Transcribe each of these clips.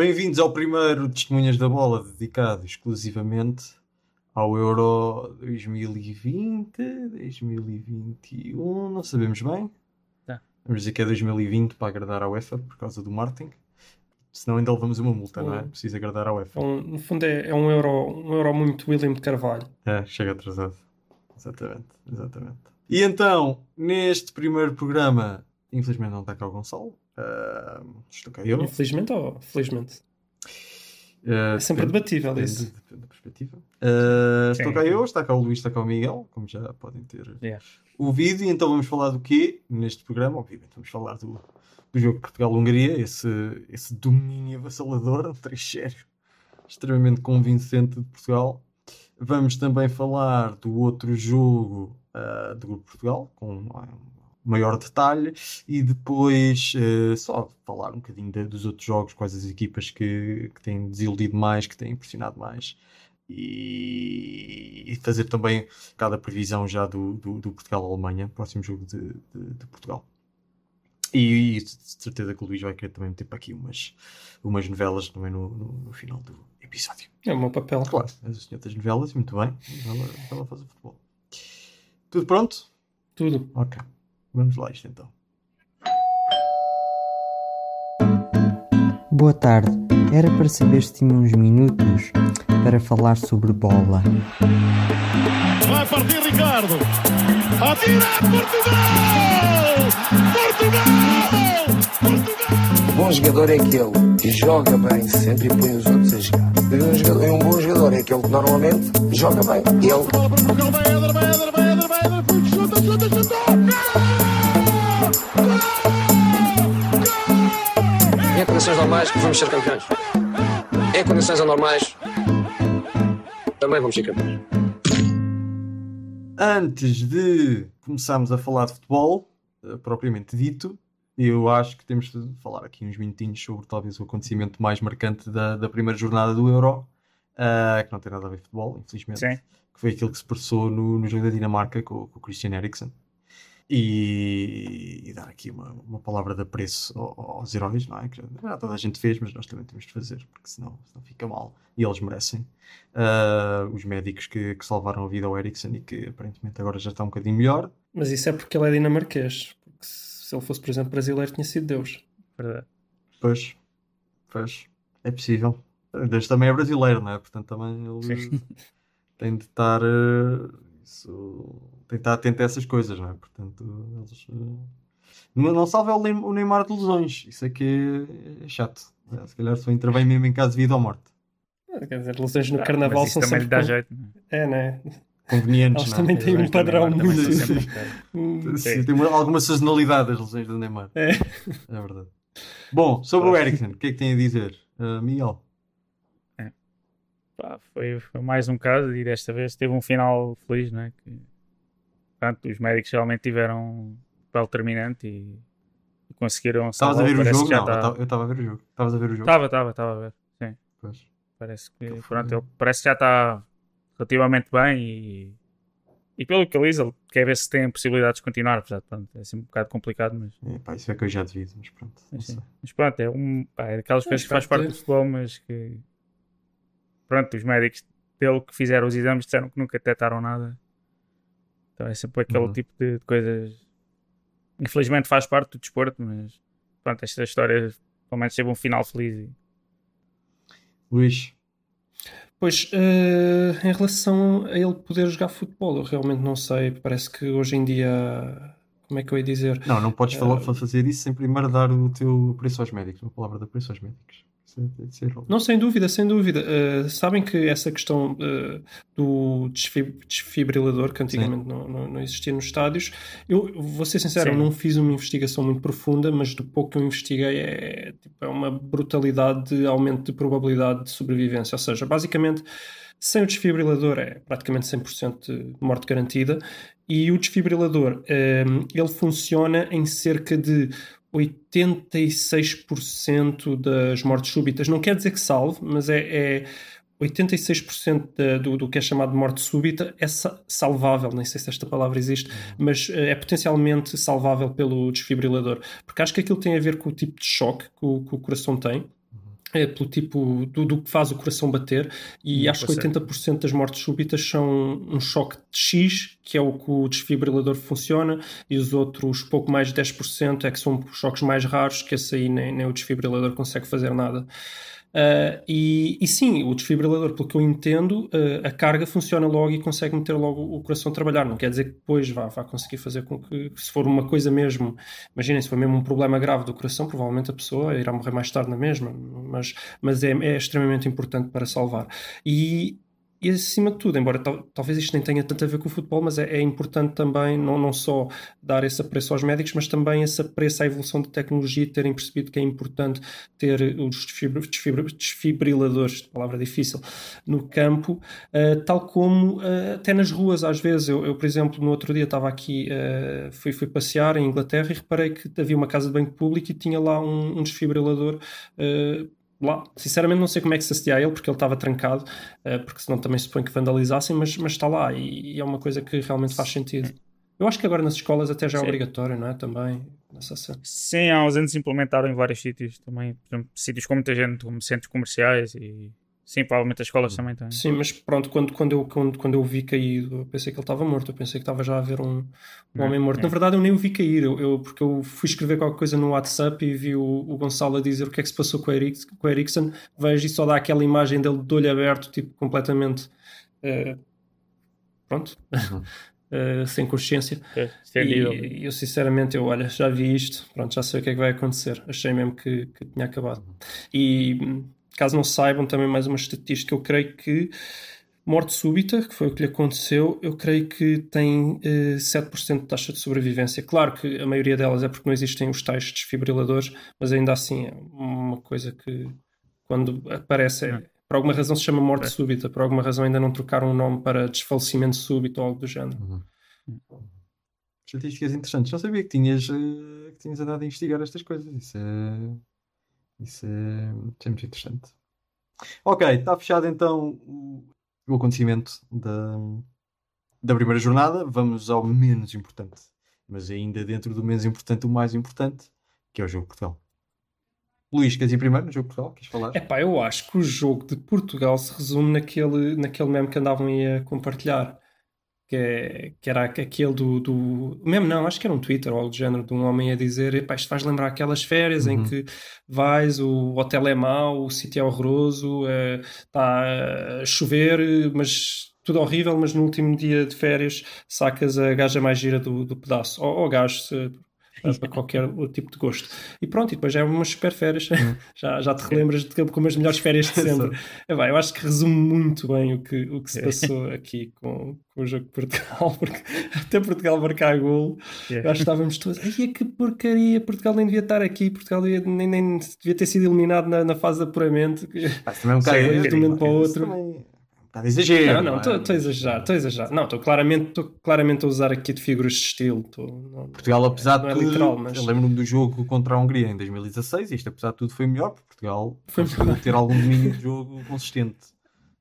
Bem-vindos ao primeiro Testemunhas da Bola dedicado exclusivamente ao Euro 2020, 2021, não sabemos bem. Tá. Vamos dizer que é 2020 para agradar à UEFA por causa do marketing. Senão ainda levamos uma multa, não é? Hum. Precisa agradar à UEFA. Um, no fundo é, é um, euro, um euro muito William de Carvalho. É, chega atrasado. Exatamente, exatamente. E então, neste primeiro programa, infelizmente não está cá o Gonçalo. Ah, estou cá eu. Infelizmente ou felizmente? Ah, É sempre depende- debatível depende- isso. depende da perspectiva. Ah, estou cá eu, está cá o Luís, está cá o Miguel, como já podem ter Yeah. ouvido. E então vamos falar do quê neste programa? Obviamente, vamos falar do, do jogo Portugal-Hungria, esse, esse domínio avassalador, um 3-0, extremamente convincente de Portugal. Vamos também falar do outro jogo ah, do Grupo Portugal, com maior detalhe, e depois eh, só falar um bocadinho de- dos outros jogos, quais as equipas que, que têm desiludido mais, que têm impressionado mais. E, e fazer também cada previsão já do, do, do Portugal-Alemanha, próximo jogo de, de, de Portugal. E, e de certeza que o Luís vai querer também meter para aqui umas, umas novelas também no, no, no final do episódio. É o meu papel. Claro, o senhor das novelas, muito bem. Ela, ela faz o futebol. Tudo pronto? Tudo. Ok. Vamos lá isto então. Boa tarde. Era para saber se tinha uns minutos para falar sobre bola. Vai partir Ricardo. Atira Portugal! Portugal! Portugal! bom jogador é aquele que joga bem sempre e põe os outros a jogar. E um, jogador- e um bom jogador é aquele que normalmente joga bem. Ele Bola para Portugal, vai Éder, vai Éder, vai Éder, vai foi, chuta, chuta, chuta! Em condições normais vamos ser campeões. Em condições anormais também vamos ser campeões. Antes de começarmos a falar de futebol, eh, propriamente dito, eu acho que temos de falar aqui uns minutinhos sobre talvez o acontecimento mais marcante da, da primeira jornada do Euro, ah, que não tem nada a ver com futebol, infelizmente. Sim. que foi aquele que se passou no, no jogo da Dinamarca com, com o Christian Eriksen. E, e dar aqui uma, uma palavra de apreço ao- aos heróis, não é? Que já toda a gente fez, mas nós também temos de fazer, porque senão, senão fica mal. E eles merecem. Ah, os médicos que, que salvaram a vida ao Eriksen e que aparentemente agora já está um bocadinho melhor. Mas isso é porque ele é dinamarquês. Porque se ele fosse, por exemplo, brasileiro, tinha sido Deus. Verdade. Pois, pois, é possível. Deus também é brasileiro, não é? Portanto, também ele Sim. tem de estar. eh, isso, tem de estar atento a essas coisas, não é? Portanto, eles. eh, não, não salve o Neym- o Neymar de lesões. Isso é que é, é chato. Eh, Se calhar só intervém mesmo em caso de vida ou morte. Ah, Quer dizer, lesões no Ah, carnaval mas isso são também sempre. lhe dá com- jeito. não é? É, né? Convenientes, Eles não é? também têm um padrão muito. tem uma- alguma sazonalidade as lesões do Neymar. É. É verdade. Bom, sobre o Eriksen, o que é que tem a dizer? Uh, Miguel? Pá, foi, foi mais um caso e desta vez teve um final feliz, não é? Que, pronto, os médicos realmente tiveram um papel determinante e, e conseguiram Estavas a ver o jogo? Não, tá- eu tava- eu estava a ver o jogo. Estavas a ver o jogo? Estava, estava, estava a ver. Sim, Pois. parece que, Que pronto, ele parece que já está relativamente bem e, e pelo que ele diz, ele quer ver se tem possibilidades de continuar. Apesar de, pronto, é sempre um bocado complicado, mas, É, pá, isso é que eu já devido, mas pronto. Mas, sim. sei. Mas pronto, é, um, pá, é daquelas coisas que faz parte do futebol, mas que pronto, os médicos dele que fizeram os exames disseram que nunca detectaram nada. Então é sempre aquele Uhum. tipo de, de coisas. Infelizmente faz parte do desporto, mas pronto, esta história pelo menos teve um final feliz. e- Luís, Pois, eh, em relação a ele poder jogar futebol, eu realmente não sei. Parece que hoje em dia. Como é que eu ia dizer? não, não podes falar- Eh, fazer isso sem primeiro dar o teu preço aos médicos, uma palavra de preço aos médicos. Não, sem dúvida, sem dúvida. Eh, sabem que essa questão eh, do desfi- desfibrilador, que antigamente não, não, não existia nos estádios, eu vou ser sincero, Sim. não fiz uma investigação muito profunda, mas do pouco que eu investiguei é, tipo, é uma brutalidade de aumento de probabilidade de sobrevivência. Ou seja, basicamente, sem o desfibrilador é praticamente 100% de morte garantida. E o desfibrilador, eh, ele funciona em cerca de 86% das mortes súbitas. Não quer dizer que salve, mas é, é 86% da- do, do que é chamado de morte súbita é sa- salvável. Nem sei se esta palavra existe, mas eh, é potencialmente salvável pelo desfibrilador. Porque acho que aquilo tem a ver com o tipo de choque que o, que o coração tem. É pelo tipo do, do que faz o coração bater e Hum, acho que pois é. 80% das mortes súbitas são um choque de X, que é o que o desfibrilador funciona, e os outros pouco mais de 10% é que são choques mais raros, que esse aí nem, nem o desfibrilador consegue fazer nada. Uh, e, e sim, o desfibrilador, pelo que eu entendo, uh, a carga funciona logo e consegue meter logo o coração a trabalhar. Não quer dizer que depois vá, vá conseguir fazer com que, se for uma coisa mesmo, imaginem, se for mesmo um problema grave do coração, provavelmente a pessoa irá morrer mais tarde na mesma, mas, mas é, é extremamente importante para salvar. E, e acima de tudo, embora tal, talvez isto nem tenha tanto a ver com o futebol, mas é, é, importante também não, não só dar esse apreço aos médicos, mas também esse apreço à evolução de tecnologia terem percebido que é importante ter os desfibr desfibr desfibriladores, palavra difícil, no campo, uh, tal como uh, até nas ruas às vezes. Eu, eu, por exemplo, no outro dia estava aqui, uh, fui, fui passear em Inglaterra e reparei que havia uma casa de banco público e tinha lá um, um desfibrilador lá. Sinceramente não sei como é que se assistia a ele, porque ele estava trancado, uh, porque senão também supõe que vandalizassem, mas, mas está lá e, e, é uma coisa que realmente faz sentido. Eu acho que agora nas escolas até já é Sim. obrigatório, não é? Também. Sim, há uns anos implementaram em vários sítios também, por exemplo, sítios com muita gente, como centros comerciais e sim, provavelmente as escolas também têm. Sim, mas pronto, quando, quando, eu, quando, quando eu o vi caído, eu pensei que ele estava morto, eu pensei que estava já a ver um, um Não, homem morto. não. Na verdade, eu nem o vi cair, eu, eu- porque eu fui escrever qualquer coisa no WhatsApp e vi o, o Gonçalo a dizer o que é que se passou com o, Eric, com o Ericsson, vejo e só dá aquela imagem dele de olho aberto, tipo, completamente. eh, pronto. eh, sem consciência. É. E, e eu sinceramente, eu olha, já vi isto, pronto, já sei o que é que vai acontecer. Achei mesmo que, que tinha acabado. E hum, caso não saibam, também mais uma estatística, eu creio que morte súbita, que foi o que lhe aconteceu, eu creio que tem eh, 7% de taxa de sobrevivência. Claro que a maioria delas é porque não existem os tais desfibriladores, mas ainda assim é uma coisa que quando aparece é- por alguma razão se chama morte É. súbita, por alguma razão ainda não trocaram o nome para desfalecimento súbito ou algo do género. Estatísticas interessantes. Não sabia que tinhas, eh, que tinhas andado a investigar estas coisas. Isso é, isso é, isso é muito interessante. Ok, está fechado então o, acontecimento da, da primeira jornada. Vamos ao menos importante. Mas ainda dentro do menos importante, o mais importante, que é o jogo de Portugal. Luís, queres ir primeiro no jogo de Portugal? Queres falar? Epá, eu acho que o jogo de Portugal se resume naquele, naquele meme que andavam aí a compartilhar. Que, é, que era aquele do, do. Meme não, acho que era um Twitter ou algo do género, de um homem a dizer: Epá, isto faz lembrar aquelas férias em Uhum. que vais, o hotel é mau, o sítio é horroroso, eh, está a chover, mas tudo horrível. Mas no último dia de férias sacas a gaja mais gira do, do pedaço, ou, ou gajo, se- para, para qualquer tipo de gosto. E pronto, e depois já é umas super férias. já, já te relembras de como as melhores férias de sempre. É bem, eu acho que resume muito bem o que, o que se É. passou aqui com, com o jogo de Portugal, porque até Portugal marcar gol, Yeah. eu acho que estávamos todos, ai que porcaria, Portugal nem devia estar aqui, Portugal devia- nem, nem devia ter sido eliminado na, na fase de apuramento. É um bocado de um momento para o outro. também é um bocado exagero. Não, não, é? estou a exagerar, estou a exagerar. Não, estou claramente, claramente a usar aqui de figuras de estilo. Estou, não- Portugal, apesar não de é tudo, literal, mas eu lembro-me do jogo contra a Hungria em 2016, e isto apesar de tudo foi melhor, porque Portugal Foi conseguiu ter algum domínio de jogo consistente.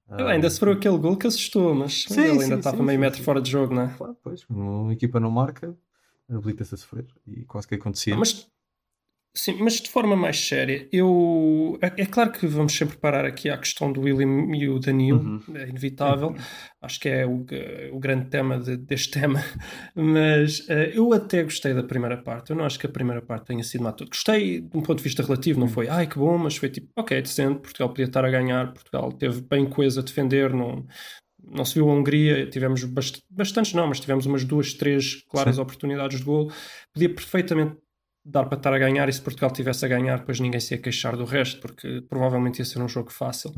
Ainda sofreu aquele gol que assustou, mas Sim, ele ainda estava meio sim, metro sim. fora de jogo, não é? Claro, pois, uma equipa não marca, habilita-se a sofrer, e quase que acontecia. Mas, sim, mas de forma mais séria, eu. É, é claro que vamos sempre parar aqui à questão do William e o Danilo, Uhum. é inevitável. Acho que é o, o grande tema de- deste tema. Mas eh, eu até gostei da primeira parte. Eu não acho que a primeira parte tenha sido má. Gostei de um ponto de vista relativo, não foi ai que bom, mas foi tipo, ok, decente. Portugal podia estar a ganhar, Portugal teve bem coisa a defender, não. Não se viu a Hungria, tivemos bast bastantes, não, mas tivemos umas duas, três claras Sim. oportunidades de gol. Podia perfeitamente dar para estar a ganhar e se Portugal tivesse a ganhar, depois ninguém se ia queixar do resto, porque provavelmente ia ser um jogo fácil.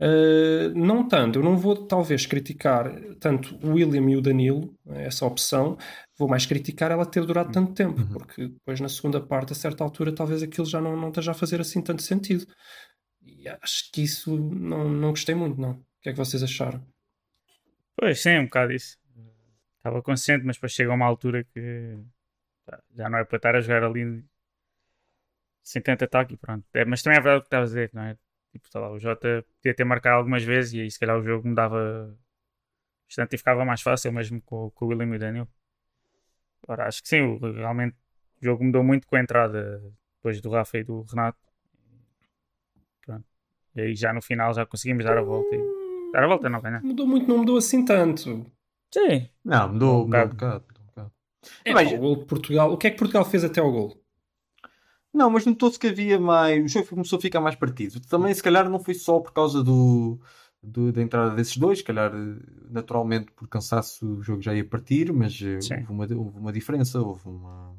Uh, não tanto, eu não vou talvez criticar tanto o William e o Danilo, essa opção, vou mais criticar ela ter durado tanto tempo, Uhum. porque depois na segunda parte, a certa altura, talvez aquilo já não, não esteja a fazer assim tanto sentido. E acho que isso não, não gostei muito, não. O que é que vocês acharam? Pois, sim, um bocado isso. Estava consciente, mas depois chega uma altura que já não é para estar a jogar ali sem tanto ataque e pronto. É, mas também é verdade o que estavas a dizer, não é? Tipo, sei lá, o Jota podia ter marcado algumas vezes e aí se calhar o jogo mudava bastante e ficava mais fácil mesmo com, com o William e o Daniel. Agora, acho que sim, o- realmente o jogo mudou muito com a entrada depois do Rafa e do Renato. pronto. E aí já no final já conseguimos dar a volta. E... Dar a volta não ganhar. Mudou muito, não mudou assim tanto. Sim. Não, mudou, Um bocado. bocado. mudou um bocado. É, Mas- o gol de Portugal. O que é que Portugal fez até ao gol? Não, mas notou-se que havia mais. O jogo começou a ficar mais partido. Também, se calhar, não foi só por causa do, do- da entrada desses dois. Se calhar, naturalmente, por cansaço, o jogo já ia partir, mas eh, Sim. houve uma, houve uma diferença. Houve uma.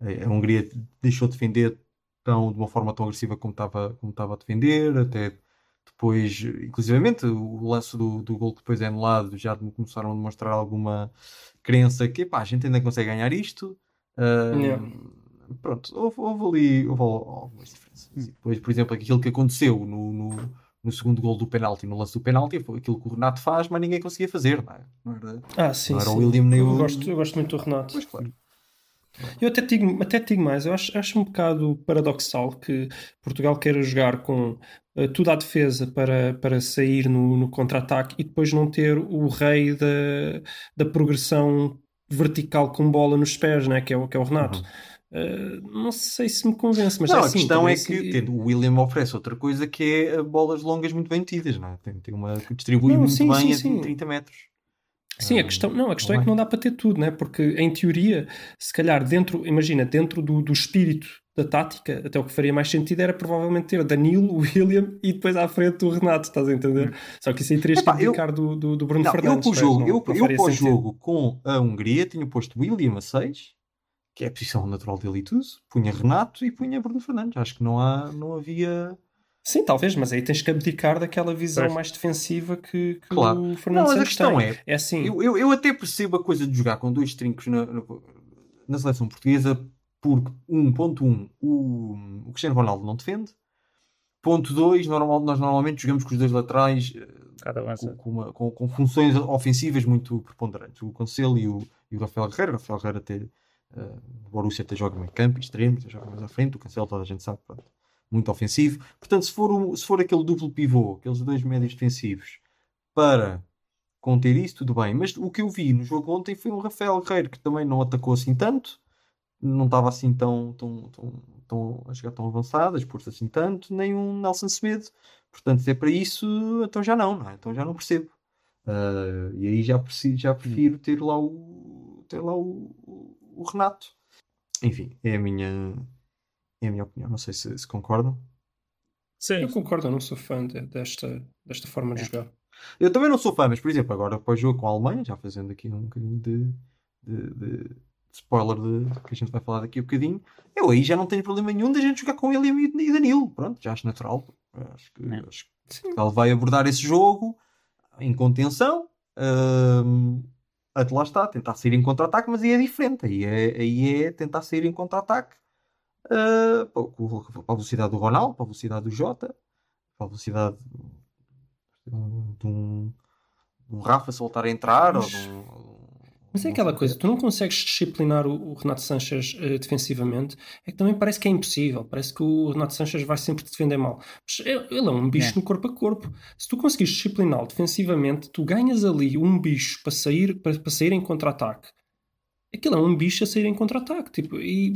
A Hungria deixou de defender tão, de uma forma tão agressiva como estava, como estava a defender. Até depois, inclusivamente, o lance do, do gol que depois é anulado já começaram a demonstrar alguma crença que pá, a gente ainda consegue ganhar isto. Ah, Yeah. Pronto, houve, houve ali houve al- algumas diferenças. E depois, por exemplo, aquilo que aconteceu no, no, no segundo gol do penalti, no lance do penalti, foi aquilo que o Renato faz, mas ninguém conseguia fazer, não é? Não era, Ah, sim. não era sim. o William nem eu, o. gosto, eu gosto muito do Renato. Pois claro. Eu até digo, até digo mais, eu acho, acho um bocado paradoxal que Portugal queira jogar com tudo à defesa para, para sair no, no contra-ataque e depois não ter o rei da, da progressão vertical com bola nos pés, né? que, é o, que é o Renato. Uhum. Eh, não sei se me convence, mas não, é a assim, questão também é que tendo, o William oferece outra coisa que é eh, bolas longas muito bem tidas, não é? Tem, tem uma que distribui Não, muito sim, bem sim, a sim. 30 metros. Sim, a Ah, questão, não, a questão é que não dá para ter tudo, né? Porque em teoria, se calhar dentro, imagina, dentro do, do espírito da tática, até o que faria mais sentido era provavelmente ter Danilo, o William e depois à frente o Renato, estás a entender? Só que isso aí terias Epá, que eu- abdicar do, do, do Bruno Não, eu Fernandes. para o percebes? jogo, Não- eu, não eu jogo com a Hungria tinha posto William a 6, que é a posição natural dele e tudo, punha Renato e punha Bruno Fernandes. Acho que não, há, não havia. Sim, talvez, mas aí tens que abdicar daquela visão Pois. mais defensiva que, que Claro. o Não, Fernando mas a Santos questão tem. é, É assim. Eu, eu, eu até percebo a coisa de jogar com dois trincos na, na seleção portuguesa, porque, um, ponto um, o, o Cristiano Ronaldo não defende. Ponto dois, normal, nós normalmente jogamos com os dois laterais eh, Cada com, com, uma- com- com funções ofensivas muito preponderantes. O Cancelo e o, e o Rafael Guerreiro. O Rafael Guerreiro até, eh, o Borussia até joga meio campo, extremo, até joga mais à frente. O Cancelo toda a gente sabe, pronto, muito ofensivo. Portanto, se for, um- se for aquele duplo pivô, aqueles dois médios defensivos, para conter isso, tudo bem. Mas o que eu vi no jogo ontem foi um Rafael Guerreiro que também não atacou assim tanto, não estava assim tão, tão, tão, tão a chegar tão avançado, a expor-se assim tanto, nem um Nelson Semedo. Portanto, se é para isso, então já não, não é? Então já não percebo. Ah, e aí já, preciso, já prefiro ter lá o, ter lá o, o- Renato. Enfim, é a minha, é a minha opinião. Não sei se, se concordam. Sim. Eu concordo, eu não sou fã de- desta, desta forma de É. jogar. Eu também não sou fã, mas por exemplo, agora para o jogo com a Alemanha, já fazendo aqui um bocadinho de- de- de spoiler de, que a gente vai falar daqui a bocadinho, eu aí já não tenho problema nenhum de a gente jogar com ele e, e Danilo. Pronto, já acho natural. Acho que, É. acho que Sim. Portugal vai abordar esse jogo em contenção. hum, até lá está, tentar sair em contra-ataque, mas aí é diferente. Aí é, aí é tentar sair em contra-ataque para o- para a velocidade do Ronaldo, para a velocidade do Jota, para a velocidade de um, de um, de um Rafa soltar a entrar. Mas- ou de um- Mas é aquela coisa, tu não consegues disciplinar o, o Renato Sanches eh, defensivamente, é que também parece que é impossível, parece que o Renato Sanches vai sempre defender mal. Mas ele, é um bicho É. no corpo a corpo. Se tu conseguires discipliná-lo defensivamente, tu ganhas ali um bicho para sair, para, para sair em contra-ataque. Aquilo é um bicho a sair em contra-ataque. Tipo, e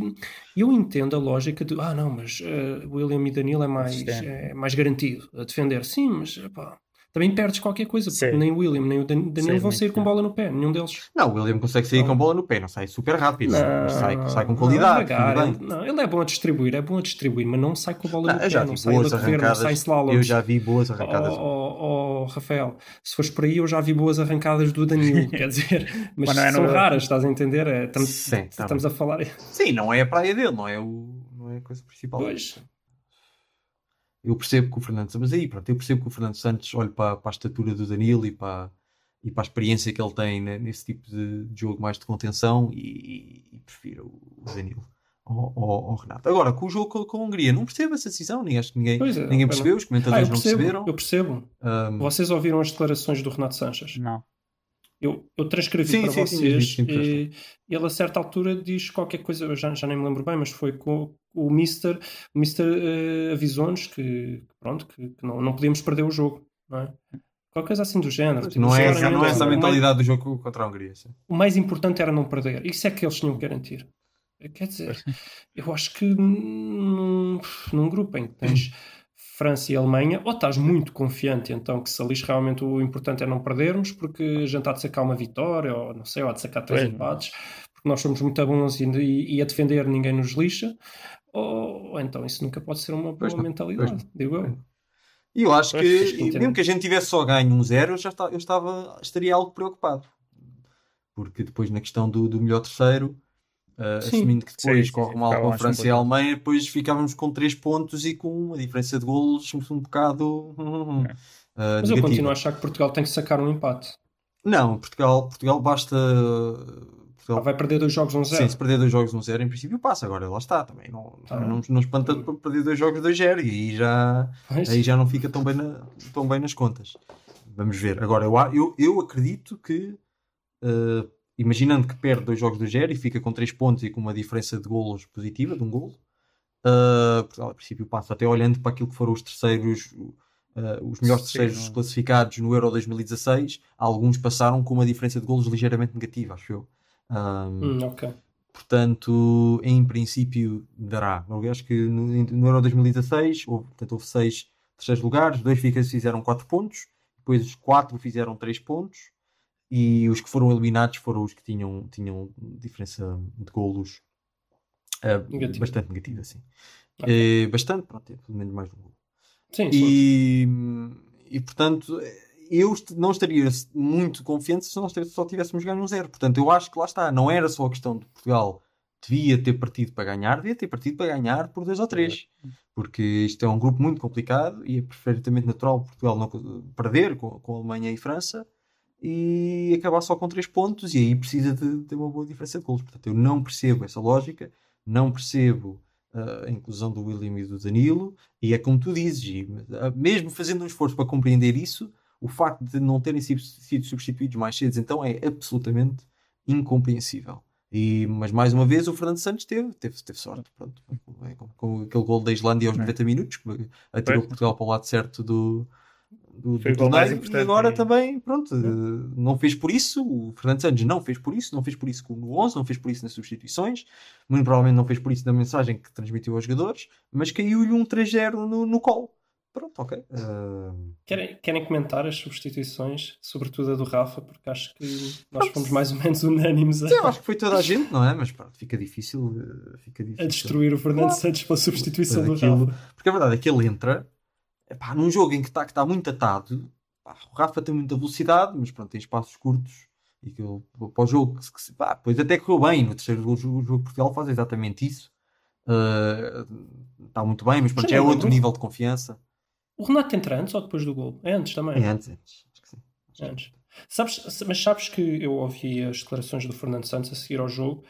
eu entendo a lógica de, ah não, mas eh, William e Danilo é mais, é mais garantido a defender. Sim, mas epá, também perdes qualquer coisa, porque Sim. nem o William nem o Dan- Danilo Sim, vão sair com bola no pé, nenhum deles. Não, o William consegue sair Não. com bola no pé, não sai super rápido, mas sai, sai com não, qualidade. devagar, tudo ele, bem. não, ele é bom a distribuir, é bom a distribuir, mas não sai com a bola Não, no pé, já não sai a correr, não sai slalom. Eu já vi boas arrancadas. Oh, oh, oh, Rafael, se fores por aí, eu já vi boas arrancadas do Danilo, quer dizer, mas Mas não é são no- raras, estás a entender? É, estamos Sim, tá estamos a falar. Sim, não é a praia dele, não é, o, não é a coisa principal. Pois. Eu percebo que o Fernando mas aí, pronto, eu percebo que o Fernando Santos olhe para, para a estatura do Danilo e para, e para a experiência que ele tem né, nesse tipo de, de jogo mais de contenção e, e prefiro o Danilo ao, ao- ao Renato. Agora, com o jogo com, com a Hungria, não percebo essa decisão, nem acho que ninguém, é, ninguém eu percebeu, os Ah, comentadores não percebo, perceberam. eu percebo. Ahm, Vocês ouviram as declarações do Renato Sanches? Não. Eu, eu transcrevi Sim, para sim, vocês sim, e ele a certa altura diz qualquer coisa, eu já, já nem me lembro bem, mas foi com o Mister, o Mister eh, avisou-nos que, pronto, que, que não, não podíamos perder o jogo, não é? Qualquer coisa assim do género. Tipo, não, é, essa- não é essa a o mais- mentalidade do jogo contra a Hungria. sim. O mais importante era não perder. Isso é que eles tinham que garantir. Quer dizer, eu acho que num, num grupo em que tens França e Alemanha, ou estás muito confiante, então que se ali realmente o importante é não perdermos, porque a gente há de sacar uma vitória, ou não sei, ou há de sacar três empates, porque nós somos muito bons e, e, a defender ninguém nos lixa, ou, ou então isso nunca pode ser uma boa mentalidade, pois não. digo eu. E eu acho Pois, que, mesmo que a gente tivesse só ganho um zero, eu já estava, eu estava- estaria algo preocupado. Porque depois na questão do, do melhor terceiro, uh, Sim. assumindo que depois Sim, corre sim, mal com mais França e complicado. Alemanha, depois ficávamos com 3 pontos e com uma diferença de golos um bocado uh, Mas eu negativa. continuo a achar que Portugal tem que sacar um empate. Não, Portugal, Portugal basta. Portugal, Vai perder dois jogos 1-0. sim, se perder dois jogos no zero, em princípio passa. Agora lá está também. Não, Tá bem. não, não espanta para perder dois jogos 2-0 e aí já, aí já não fica tão bem, na- tão bem nas contas. Vamos ver. Agora, eu, a- eu, eu acredito que, eh, imaginando que perde dois jogos do zero e fica com 3 pontos e com uma diferença de golos positiva, de um golo, eh, Portugal, a princípio, passa. Até olhando para aquilo que foram os terceiros, eh, os melhores Sim, terceiros não- classificados no Euro 2016, alguns passaram com uma diferença de golos ligeiramente negativa, acho eu. Ahm, Hum, ok. Portanto, em princípio, dará. Eu acho que no, no Euro 2016 houve, portanto, houve seis terceiros lugares, dois fizeram 4 pontos, depois quatro fizeram 3 pontos, e os que foram eliminados foram os que tinham, tinham diferença de golos ah, Negativa. bastante negativa, sim. Ok. Eh, bastante, pronto, é pelo menos mais um golo. Sim. E, e portanto, eu não estaria muito confiante se nós só tivéssemos ganho um zero. Portanto, eu acho que lá está, não era só a questão de Portugal devia ter partido para ganhar, devia ter partido para ganhar por dois ou três. Porque isto é um grupo muito complicado e é perfeitamente natural Portugal não perder com, com a Alemanha e França e acabar só com três pontos e aí precisa de ter uma boa diferença de golos. Portanto, eu não percebo essa lógica, não percebo ah, a inclusão do William e do Danilo e é como tu dizes, e, ah, mesmo fazendo um esforço para compreender isso, o facto de não terem sido, sido substituídos mais cedo então é absolutamente incompreensível. E, mas mais uma vez o Fernando Santos teve, teve, teve sorte pronto, com, com- com aquele gol da Islândia aos É. 90 minutos que atirou. Portugal para o lado certo do, do, Foi do mais torneio. e importante, agora também pronto, eh, não fez por isso o Fernando Santos não fez por isso, não fez por isso com o 11 não fez por isso nas substituições muito provavelmente não fez por isso na mensagem que transmitiu aos jogadores mas caiu-lhe um 3-0 no, no colo pronto, ok Eh, Querem, querem comentar as substituições, sobretudo a do Rafa, porque acho que nós fomos mais ou menos unânimes a, eu acho que foi toda a gente, não é? Mas pronto, fica difícil, eh, fica difícil. a destruir o Fernando Claro. Santos pela substituição do Aquilo- Rafa. Porque a verdade é que ele entra epá, num jogo em que está que tá muito atado. pá, o Rafa tem muita velocidade, mas pronto, tem espaços curtos. E que ele, para o jogo, que, que, pá, depois até correu bem. No terceiro jogo, o jogo de Portugal faz exatamente isso. Eh, Está muito bem, mas pronto, Já é é outro nível de confiança. O Renato entra antes ou depois do gol? É antes também. É antes, antes. Acho que sim. Acho que É antes. Sabes, mas sabes que eu ouvi as declarações do Fernando Santos a seguir ao jogo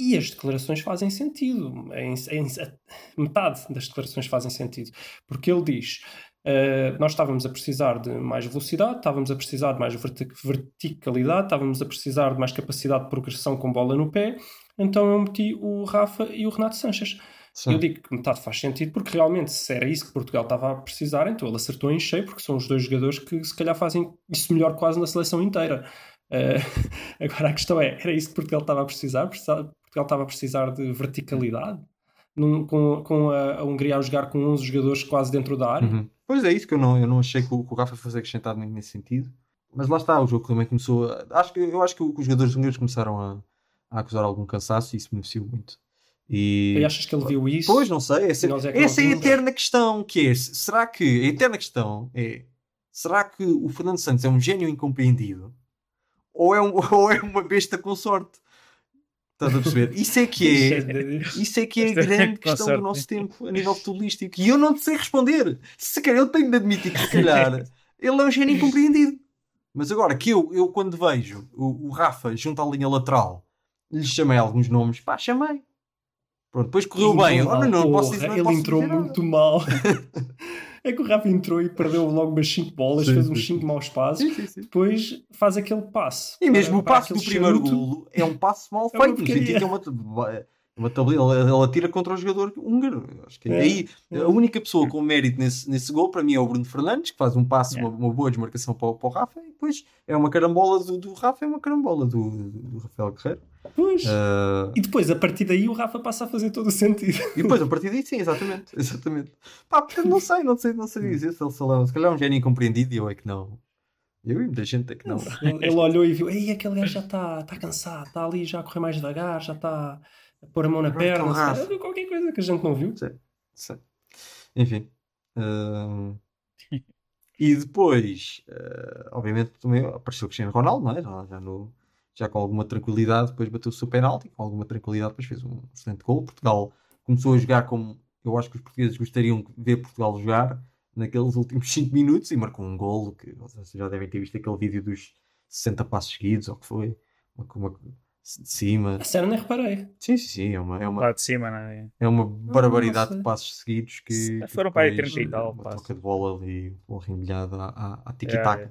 e as declarações fazem sentido. Em, em- a- metade das declarações fazem sentido. Porque ele diz: "Uh, nós estávamos a precisar de mais velocidade, estávamos a precisar de mais verti- verticalidade, estávamos a precisar de mais capacidade de progressão com bola no pé, então eu meti o Rafa e o Renato Sanches. Sim. Eu digo que metade faz sentido porque realmente se era isso que Portugal estava a precisar, então ele acertou em cheio porque são os dois jogadores que se calhar fazem isso melhor quase na seleção inteira. Eh, agora a questão é, era isso que Portugal estava a precisar? Portugal estava a precisar de verticalidade? Num- com com a, a Hungria a jogar com 11 jogadores quase dentro da área? Uhum. Pois é, isso que eu não, eu não achei que o, que o Rafa fosse acrescentado nesse sentido. Mas lá está, o jogo também começou. a- acho que, eu acho que os jogadores húngaros começaram a, a acusar algum cansaço e isso beneficiou muito. E, E achas que ele viu isso? Pois, não sei. Essa, é que essa é a eterna questão que é. Será que. A eterna questão é. Será que o Fernando Santos é um gênio incompreendido? Ou é, um, ou é uma besta com sorte? Estás a perceber? Isso é que é. Isso é que é a é grande com questão do nosso tempo a nível futebolístico. E eu não te sei responder. Se calhar eu tenho de admitir que, se calhar, ele é um gênio incompreendido. Mas agora que eu, eu quando vejo o, o Rafa junto à linha lateral, lhe chamei alguns nomes, pá, chamei. Pronto, depois correu bem. Olha, não, posso dizer, não ele posso entrou muito mal. é que o Rafa entrou e perdeu logo umas 5 bolas, Sim, fez uns sim. 5 maus passos, Sim, sim, sim. depois faz aquele passe. E mesmo o Para- passo do primeiro charuto. golo é um passo mal É uma feito, no sentido porcaria. que é uma, uma tabela, ele atira contra o jogador húngaro. Acho que É. aí a única pessoa com mérito nesse, nesse gol para mim é o Bruno Fernandes, que faz um passo, É. uma, uma boa desmarcação para, o- para o Rafa, e depois é uma carambola do, do Rafa, é uma carambola do, do Rafael Guerreiro. Pois. Ah, E depois, a partir daí, o Rafa passa a fazer todo o sentido. e depois, a partir daí, sim, exatamente. exatamente. Pá, portanto, não sei, não sei, não sei dizer se ele se, se calhar é um gênio incompreendido e eu é que não. Eu e muita gente é que não. Ele, ele olhou e viu: Ei, aquele gajo já está tá cansado, está ali já a correr mais devagar, já está a pôr a mão na Agora perna. sei viu qualquer coisa que a gente não viu. Sei. Enfim. ah, e depois, ah, obviamente, também apareceu o Cristiano Ronaldo, não é? Já, já, no, já com alguma tranquilidade, depois bateu o seu penalti, com alguma tranquilidade, depois fez um excelente gol. Portugal começou a jogar como eu acho que os portugueses gostariam de ver Portugal jogar naqueles últimos 5 minutos e marcou um gol que vocês já devem ter visto aquele vídeo dos 60 passos seguidos, ou o que foi, uma, uma, de cima. A sério, nem reparei. Sim, sim, sim, é uma, é uma, Lá de cima, não é? é uma barbaridade sei. de passos seguidos que. que Foram para aí depois, 30 e tal Uma passos. toca de bola ali, bola remilhada à, à, à É, é.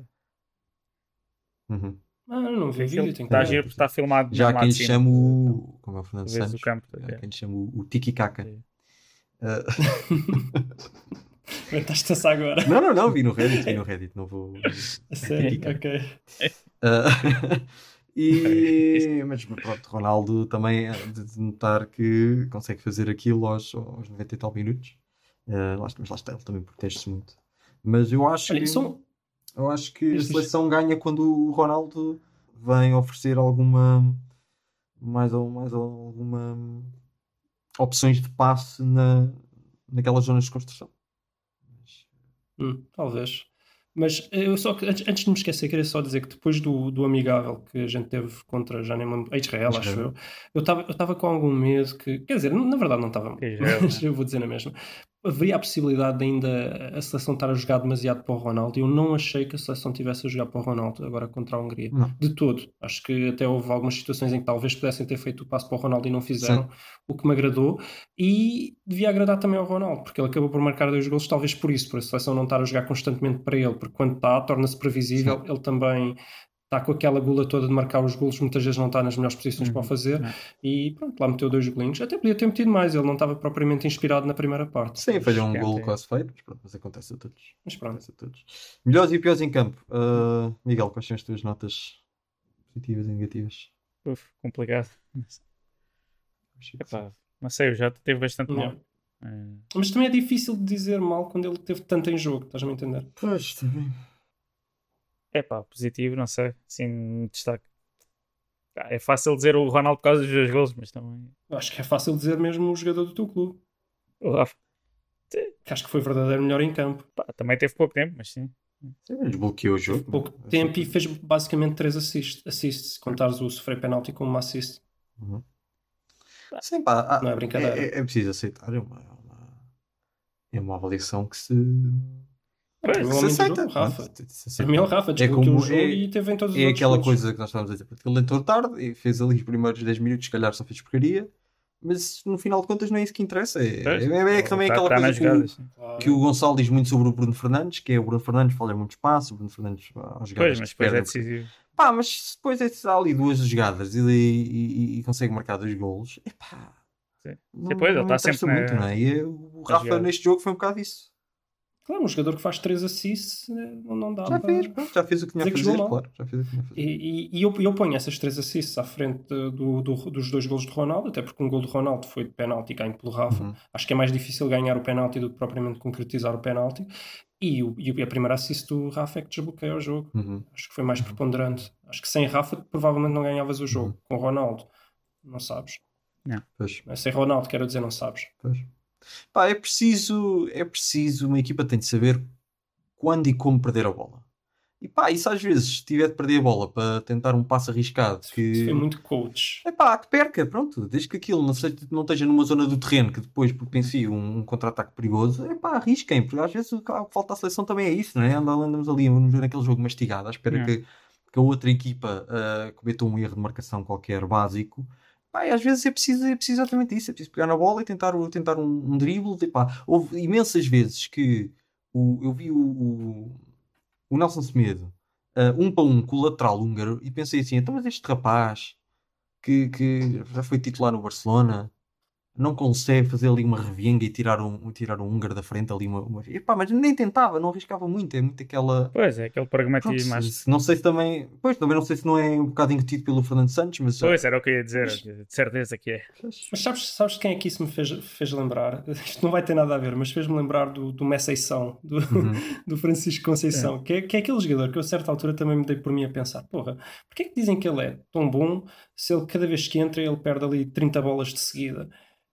Uhum. Ah, eu não vi vídeo, tenho que Está giro porque está filmado Já quem lhe chama o. Como é o Fernando Vês o Santos? campo, é. quem lhe chama o. Sim. Ah, Inventaste-se agora. não, não, não, vi no Reddit, vi no Reddit, não vou. A sério, ok. Ah, e, mas pronto, Ronaldo também é de notar que consegue fazer aquilo aos, aos 90 e tal minutos. Ah, lá, está- mas lá está, ele também protege-se muito. Mas eu acho Olha, que. são, Eu acho que a seleção ganha quando o Ronaldo vem oferecer alguma mais, al- mais alguma opções de passe na, naquelas zonas de construção. Hum, talvez. Mas eu só que antes, antes de me esquecer, queria só dizer que depois do, do amigável que a gente teve contra, já nem lembro, a Israel, acho Israel. eu, eu estava eu estava com algum medo que, quer dizer, na verdade não estava, mas eu vou dizer na mesma. Haveria a possibilidade de ainda a seleção estar a jogar demasiado para o Ronaldo. Eu não achei que a seleção tivesse a jogar para o Ronaldo agora contra a Hungria. Não. De todo. Acho que até houve algumas situações em que talvez pudessem ter feito o passo para o Ronaldo e não fizeram, o que me agradou. E devia agradar também ao Ronaldo, porque ele acabou por marcar dois gols, talvez por isso, por a seleção não estar a jogar constantemente para ele, porque quando está, torna-se previsível. Ele também está com aquela gula toda de marcar os golos, muitas vezes não está nas melhores posições para o fazer. Não. E pronto, lá meteu dois golinhos. Até podia ter metido mais, ele não estava propriamente inspirado na primeira parte. Sim, falhou um esquece, gol é. quase feito, mas pronto, mas acontece a todos. Mas pronto. Acontece a todos. Melhores e piores em campo. Ah, Miguel, quais são as tuas notas positivas e negativas? Uf, complicado. Epá, não sei, o Jota teve bastante mal. Mas também é difícil de dizer mal quando ele teve tanto em jogo, estás-me a entender? Pois, também. É pá, positivo, não sei. Sim, destaque. Ah, É fácil dizer o Ronaldo por causa dos dois gols, mas também. Acho que é fácil dizer mesmo o jogador do teu clube, O Rafa, que acho que foi verdadeiro melhor em campo. pá, também teve pouco tempo, mas sim. Sim, desbloqueou o jogo. Pouco não é? tempo e fez basicamente três assists, assists se contares o sofrer penalti como uma assist. Sim, pá, há- Não é brincadeira. É, é preciso aceitar. É uma, é uma, é uma avaliação que se. Pois, É jogo, Rafa. aceita. mim é o Rafa, desbloqueou como- o jogo é- e teve em todos os É aquela golos. coisa que nós estávamos a dizer. Ele entrou tarde e fez ali os primeiros 10 minutos, se calhar só fez porcaria. Mas no final de contas não é isso que interessa. É, é, é, é também Tá- aquela tá coisa que o, jogadas, que o Gonçalo diz muito sobre o Bruno Fernandes, que é o Bruno Fernandes falha muito espaço, o Bruno Fernandes às jogadas Pois, mas depois é decisivo. Pá, mas se depois é há ali duas jogadas e, e, e- e consegue marcar dois golos, epá, Sim. não, Depois ele tá interessa sempre muito, na- não é? E o Rafa jogada. neste jogo foi um bocado isso. Claro, um jogador que faz três assists né, não, não dá Já para... fez, pronto, já fez o que tinha a fazer, claro. Já fez o que tinha a fazer. E, e- e eu, eu ponho essas três assists à frente do, do- dos dois golos de Ronaldo, até porque um gol de Ronaldo foi de penalti ganho pelo Rafa. Uhum. Acho que é mais difícil ganhar o penalti do que propriamente concretizar o penalti. E, o, e a primeira assist do Rafa é que desbloqueia o jogo. Uhum. Acho que foi mais preponderante. Acho que sem Rafa provavelmente não ganhavas o jogo. Com Ronaldo, não sabes. Pois, Não é sem Ronaldo, quero dizer, não sabes. pois. Pá, é preciso, é preciso, uma equipa tem de saber quando e como perder a bola. E pá, isso às vezes, se tiver de perder a bola para tentar um passo arriscado Isso que foi muito coach. É pá, que perca, pronto. Desde que aquilo não, seja, não esteja numa zona do terreno que depois propicie um, um contra-ataque perigoso, é pá, arrisquem, porque às vezes o que falta à seleção também é isso, não é? Anda- Andamos ali, vamos ver aquele jogo mastigado, à espera É. que, que a outra equipa ah, cometa um erro de marcação qualquer básico. Pá, às vezes é preciso, é preciso exatamente isso, é preciso pegar na bola e tentar, tentar um, um drible. E, pá, houve imensas vezes que o, eu vi o, o, o Nelson Semedo ah, um para um com o lateral húngaro e pensei assim, então mas este rapaz que, que já foi titular no Barcelona, não consegue fazer ali uma revenga e tirar um, tirar um húngaro da frente ali uma, uma... Epá, mas nem tentava, não arriscava muito, é muito aquela Pois, é aquele Pronto, pragmatismo. acho. se- não sei se também pois, também não sei se não é um bocado incutido pelo Fernando Santos, mas Pois, era o que eu ia dizer. De certeza que é. Mas sabes, sabes quem é que isso me fez, fez lembrar? Isto não vai ter nada a ver, mas fez-me lembrar do, do Messeição, do, Uhum. do Francisco Conceição, que, é, que é aquele jogador que eu a certa altura também me dei por mim a pensar: porra, porquê é que dizem que ele é tão bom se ele cada vez que entra ele perde ali 30 bolas de seguida?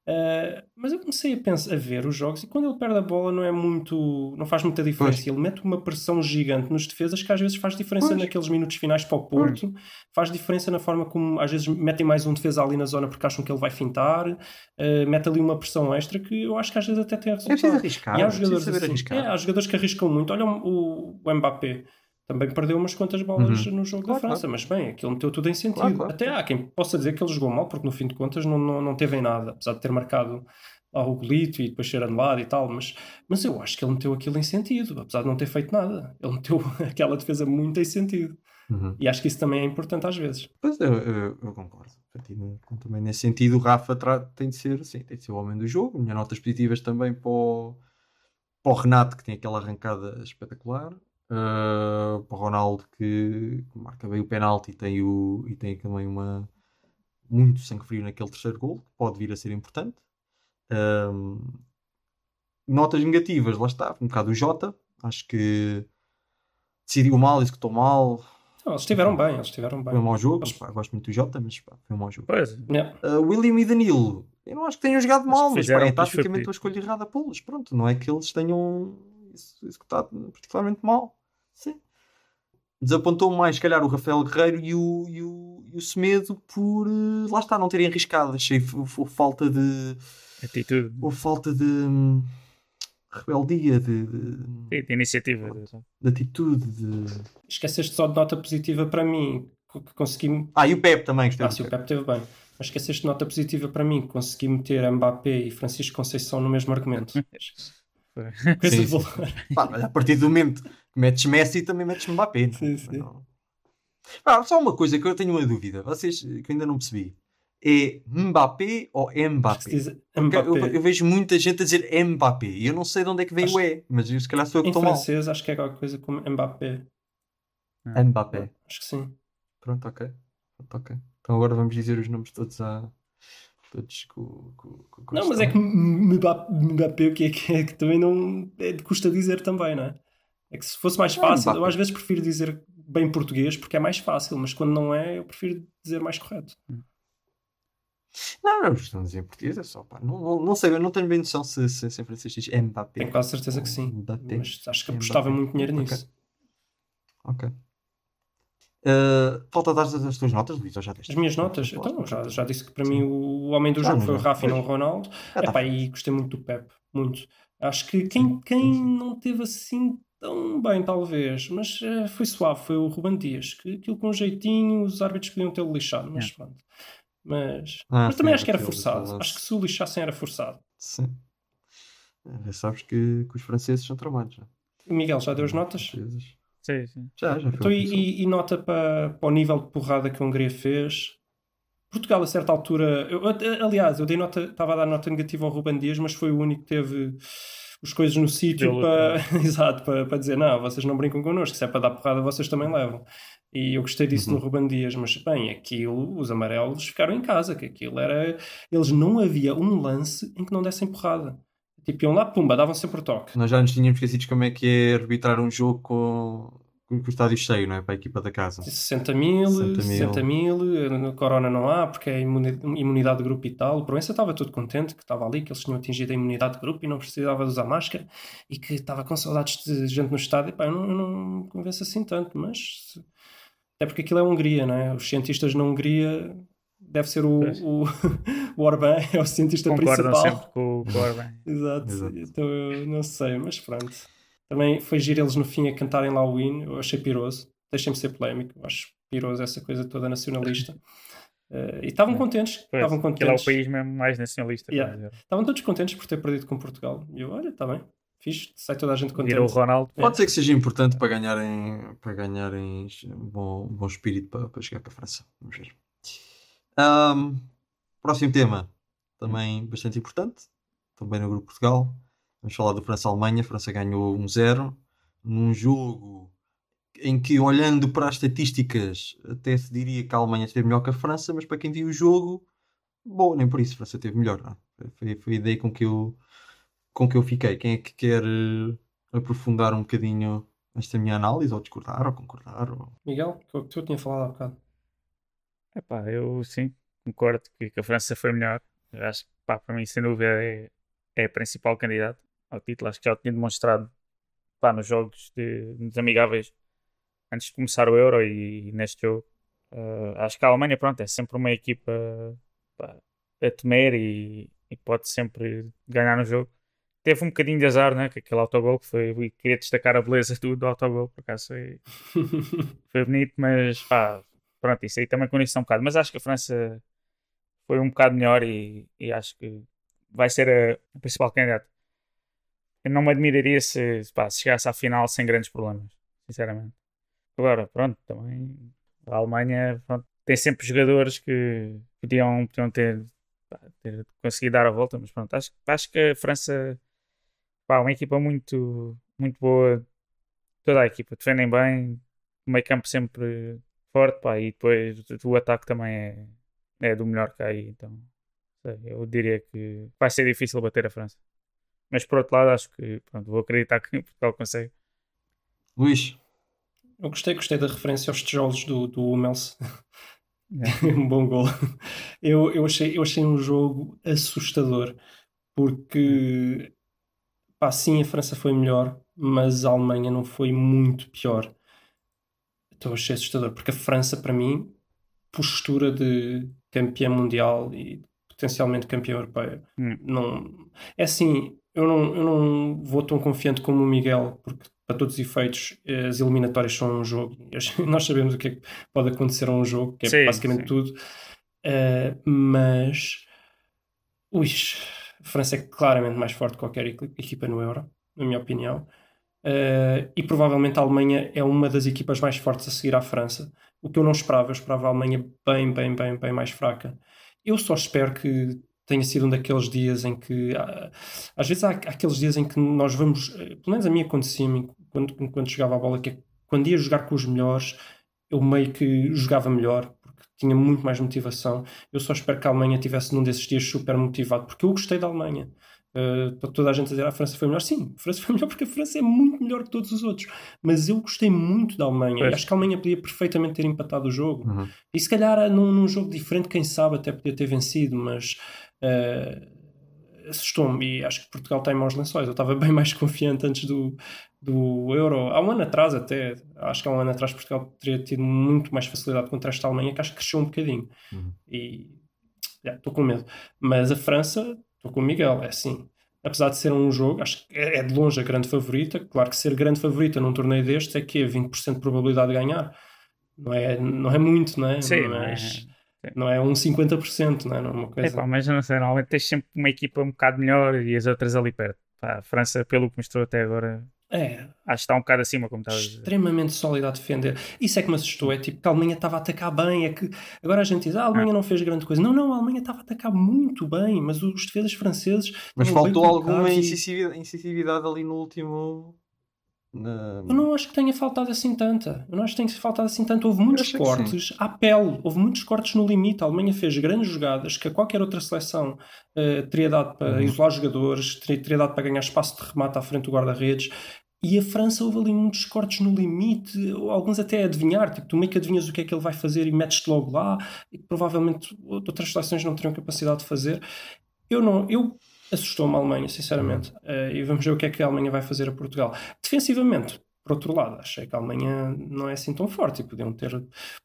Ah, mas eu comecei a, pensar, a ver os jogos e quando ele perde a bola não é muito. não faz muita diferença. Pois. Ele mete uma pressão gigante nos defesas que às vezes faz diferença Pois. naqueles minutos finais para o Porto, faz diferença na forma como às vezes metem mais um defesa ali na zona porque acham que ele vai fintar, uh, mete ali uma pressão extra que eu acho que às vezes até tem é preciso resultado. arriscar, e há é jogadores, assim, é, há jogadores que arriscam muito. Olha o, o Mbappé. Também perdeu umas quantas bolas Uhum. no jogo Claro, da França, mas bem, aquilo meteu tudo em sentido. Claro, claro. Até há quem possa dizer que ele jogou mal, porque no fim de contas não, não, não teve em nada, apesar de ter marcado lá o golito e depois ser anulado e tal, mas, mas eu acho que ele meteu aquilo em sentido, apesar de não ter feito nada. Ele meteu aquela defesa muito em sentido. Uhum. E acho que isso também é importante às vezes. Pois eu, eu, eu concordo. Também nesse sentido, o Rafa tem de ser, sim, tem de ser o homem do jogo. Minhas notas positivas também para o, para o Renato, que tem aquela arrancada espetacular. Uh, para o Ronaldo, que marca bem o penalti e tem, o, e tem também uma muito sangue frio naquele terceiro gol, que pode vir a ser importante. Um, notas negativas, lá está, um bocado o Jota. Acho que decidiu mal, executou mal, Não, eles estiveram bem, eles estiveram bem. foi um mau jogo, Eles- pá, gosto muito do Jota, mas pá, foi um mau jogo. Pois, Yeah. Uh, William e Danilo, eu não acho que tenham jogado mal, mas pá, é taticamente uma escolha errada a pô-los. Pronto, não é que eles tenham ex- executado particularmente mal. Sim. Desapontou mais, se calhar, o Rafael Guerreiro e o, e o, e o Semedo por, uh, lá está, não terem arriscado. Achei falta de. atitude. Houve falta de. hum, rebeldia, de, de, de iniciativa. de atitude. De... Esqueceste só de nota positiva para mim, que consegui. Ah, e o Pep também, Ah, sim, o Pep. Pep teve bem. Mas esqueceste de nota positiva para mim, que consegui meter Mbappé e Francisco Conceição no mesmo argumento. Coisa Sim, de sim. Pá, mas a partir do momento metes Messi, também metes Mbappé. não é? Sim, sim. Não. Pá, só uma coisa que eu tenho uma dúvida, vocês que eu ainda não percebi. É Mbappé ou Mbappé? diz Porque eu, Mbappé. eu vejo muita gente a dizer Mbappé e eu não sei de onde é que veio Acho- o E, mas eu, se calhar sou eu que Em estou mal. francês, acho que é alguma coisa como Mbappé. Mbappé. Acho que sim. Pronto, ok. Pronto, ok. Então agora vamos dizer os nomes todos a. Todos com, com, com, com Não, mas é que Mbappé, Mbappé o que é que é que também não é de custa dizer também, não é? É que se fosse mais Não, fácil, Mbappé. eu às vezes prefiro dizer bem português porque é mais fácil, mas quando não é, eu prefiro dizer mais correto. Não, não, estão dizer português, é só pá. Não, não, não sei, eu não tenho bem noção se, se, se em francês diz Mbappé. Tenho quase certeza que sim. Mbappé. Mas acho que Mbappé. apostava muito dinheiro nisso. Ok. Uh, falta dar as, as tuas notas, Luís, ou já deste? As minhas notas, então, já, já disse que para mim o homem do jogo foi o Rafa e não o. Ronaldo. Já tá Epá, e gostei muito do Pep, muito. Acho que quem, Sim, quem sim, sim. não teve assim tão bem, talvez, mas eh, foi suave, foi o Ruban Dias. Que aquilo com um jeitinho, os árbitros podiam tê-lo lixado, mas Yeah. pronto. Mas, Ah, mas também acho que era forçado. Acho que se o lixassem era forçado. Sim. Já sabes que, que os franceses são tramados. já. Miguel já deu as notas? Franceses. Sim, sim. Já, já. Então, e, que e- e nota para, para o nível de porrada que a Hungria fez? Portugal, a certa altura, eu- eu- aliás, eu dei nota, estava a dar nota negativa ao Ruben Dias, mas foi o único que teve as coisas no sítio para, exato, para, para dizer: não, vocês não brincam connosco, se é para dar porrada, vocês também levam. E eu gostei disso Uhum. no Ruben Dias, mas bem, aquilo, os amarelos ficaram em casa, que aquilo era. Eles não havia um lance em que não dessem porrada. Tipo, iam lá, pumba, davam sempre toque. Nós já nos tínhamos esquecido como é que é arbitrar um jogo com, com o estádio cheio, não é? Para a equipa da casa. 60 mil, 60 60 mil. mil, no Corona não há, porque é imuni- imunidade de grupo e tal. O Proença estava todo contente que estava ali, que eles tinham atingido a imunidade de grupo e não precisava de usar máscara e que estava com saudades de gente no estádio. E, pá, eu, não, eu não me convenço assim tanto, mas até porque aquilo é Hungria, não é? Os cientistas na Hungria deve ser o, o, o Orbán, é o cientista Concordam principal. sempre com, o- com o Orban. Exato. Exato. Então eu não sei, mas pronto. Também foi giro eles no fim a cantarem lá o hino, eu achei piroso. Deixem-me ser polémico, eu acho piroso essa coisa toda nacionalista. Eh, e estavam contentes, Pois, estavam aquele é o contentes. país mesmo mais nacionalista. Yeah. Estavam todos contentes por ter perdido com Portugal. E eu, olha, está bem, fixe, sai toda a gente contente. Vira o Ronaldo. Pode ser que seja importante para ganharem, para ganharem um bom, um bom espírito para, para chegar com a França. Vamos ver. Ahm, próximo tema. também bastante importante, também no grupo Portugal. Vamos falar do França-Alemanha. A França ganhou 1-0 num jogo em que, olhando para as estatísticas, até se diria que a Alemanha esteve melhor que a França, mas para quem viu o jogo, bom, nem por isso a França esteve melhor. Não? é? Foi, foi a ideia com que, eu, com que eu fiquei. Quem é que quer eh, aprofundar um bocadinho esta minha análise, ou discordar, ou concordar? Ou... Miguel, que eu tinha falado há bocado. Epá, eu sim, concordo que, que a França foi melhor. Eu acho que, pá, para mim, sem dúvida, é, é a principal candidata ao título. Acho que já o tinha demonstrado pá, nos jogos de, nos amigáveis antes de começar o Euro e, neste jogo. Uh, acho que a Alemanha, pronto, é sempre uma equipa pá, a temer e, e, pode sempre ganhar no jogo. Teve um bocadinho de azar, né? Que aquele autogol que foi. e Queria destacar a beleza do, do autogol, por acaso foi, foi bonito, mas pá, pronto, isso aí também condição um bocado. Mas acho que a França foi um bocado melhor e, e acho que vai ser a, a principal candidata. Eu não me admiraria se, pá, se chegasse à final sem grandes problemas, sinceramente. Agora, pronto, também a Alemanha pronto, tem sempre jogadores que podiam, podiam ter, pá, ter conseguido dar a volta, mas pronto, acho, acho que a França pá, é uma equipa muito, muito boa. Toda a equipa defendem bem, o meio campo sempre forte, pá, e depois o, ataque também é, é do melhor que há aí, então eu diria que vai ser difícil bater a França. Mas por outro lado, acho que pronto, vou acreditar que Portugal consegue. Luís, Eu gostei, gostei da referência aos tijolos do, do Hummels. É. um bom gol. Eu, eu, achei, eu achei um jogo assustador porque pá, sim, a França foi melhor, mas a Alemanha não foi muito pior. Então achei assustador, porque a França, para mim, postura de campeã mundial e potencialmente campeã europeia. Hum. Não, é assim, eu não, eu não vou tão confiante como o Miguel, porque para todos os efeitos as eliminatórias são um jogo. Nós sabemos o que é que pode acontecer a um jogo, que é Sim, basicamente sim. tudo. Uh, mas ui, a França é claramente mais forte que qualquer equi- equipa no Euro, na minha opinião. Uh, e provavelmente a Alemanha é uma das equipas mais fortes a seguir à França. O que eu não esperava, eu esperava a Alemanha bem, bem, bem, bem mais fraca. Eu só espero que tenha sido um daqueles dias em que ah, às vezes há aqueles dias em que nós vamos, eh, pelo menos a mim acontecia-me quando, quando jogava a bola, que é quando ia jogar com os melhores, eu meio que jogava melhor, porque tinha muito mais motivação. Eu só espero que a Alemanha tivesse num desses dias super motivado, porque eu gostei da Alemanha. Uh, para toda a gente dizer "Ah, a França foi melhor, sim, a França foi melhor porque a França é muito melhor que todos os outros. Mas eu gostei muito da Alemanha acho que a Alemanha podia perfeitamente ter empatado o jogo. Uhum. E se calhar num, num jogo diferente, quem sabe até podia ter vencido, mas uh, assustou-me e acho que Portugal está em maus lençóis. Eu estava bem mais confiante antes do, do Euro. Há um ano atrás até, acho que há um ano atrás Portugal teria tido muito mais facilidade contra esta Alemanha, que acho que cresceu um bocadinho. Uhum. E estou com medo. Mas a França, estou com o Miguel, é assim. Apesar de ser um jogo, acho que é é de longe a grande favorita. Claro que ser grande favorita num torneio destes é que é 20% de probabilidade de ganhar. Não é, não é muito, não é? Sim, é, é- não é um 50%, não é? Não é uma coisa. Epá, mas não sei, normalmente tens sempre uma equipa um bocado melhor e as outras ali perto. Pá, a França, pelo que mostrou até agora, É, acho que está um bocado acima, como dizer. extremamente sólida a defender. Isso é que me assustou. É tipo que a Alemanha estava a atacar bem. É que agora a gente diz, ah, a Alemanha não fez grande coisa. Não, não, a Alemanha estava a atacar muito bem, mas os defesas franceses. Mas faltou alguma e- incisividade, ali no último. na- Eu não acho que tenha faltado assim tanta. Eu não acho que tenha faltado assim tanto. Houve muitos cortes à pele. Houve muitos cortes no limite. A Alemanha fez grandes jogadas que a qualquer outra seleção eh, teria dado para Uhum. isolar jogadores, teria, teria dado para ganhar espaço de remate à frente do guarda-redes. E a França houve ali muitos cortes no limite, ou alguns até a adivinhar. Tipo, tu meio que adivinhas o que é que ele vai fazer e metes-te logo lá. E provavelmente outras seleções não teriam capacidade de fazer. Eu não. Eu assustou-me a Alemanha, sinceramente. Eh, e vamos ver o que é que a Alemanha vai fazer a Portugal. Defensivamente, por outro lado, achei que a Alemanha não é assim tão forte e podiam ter,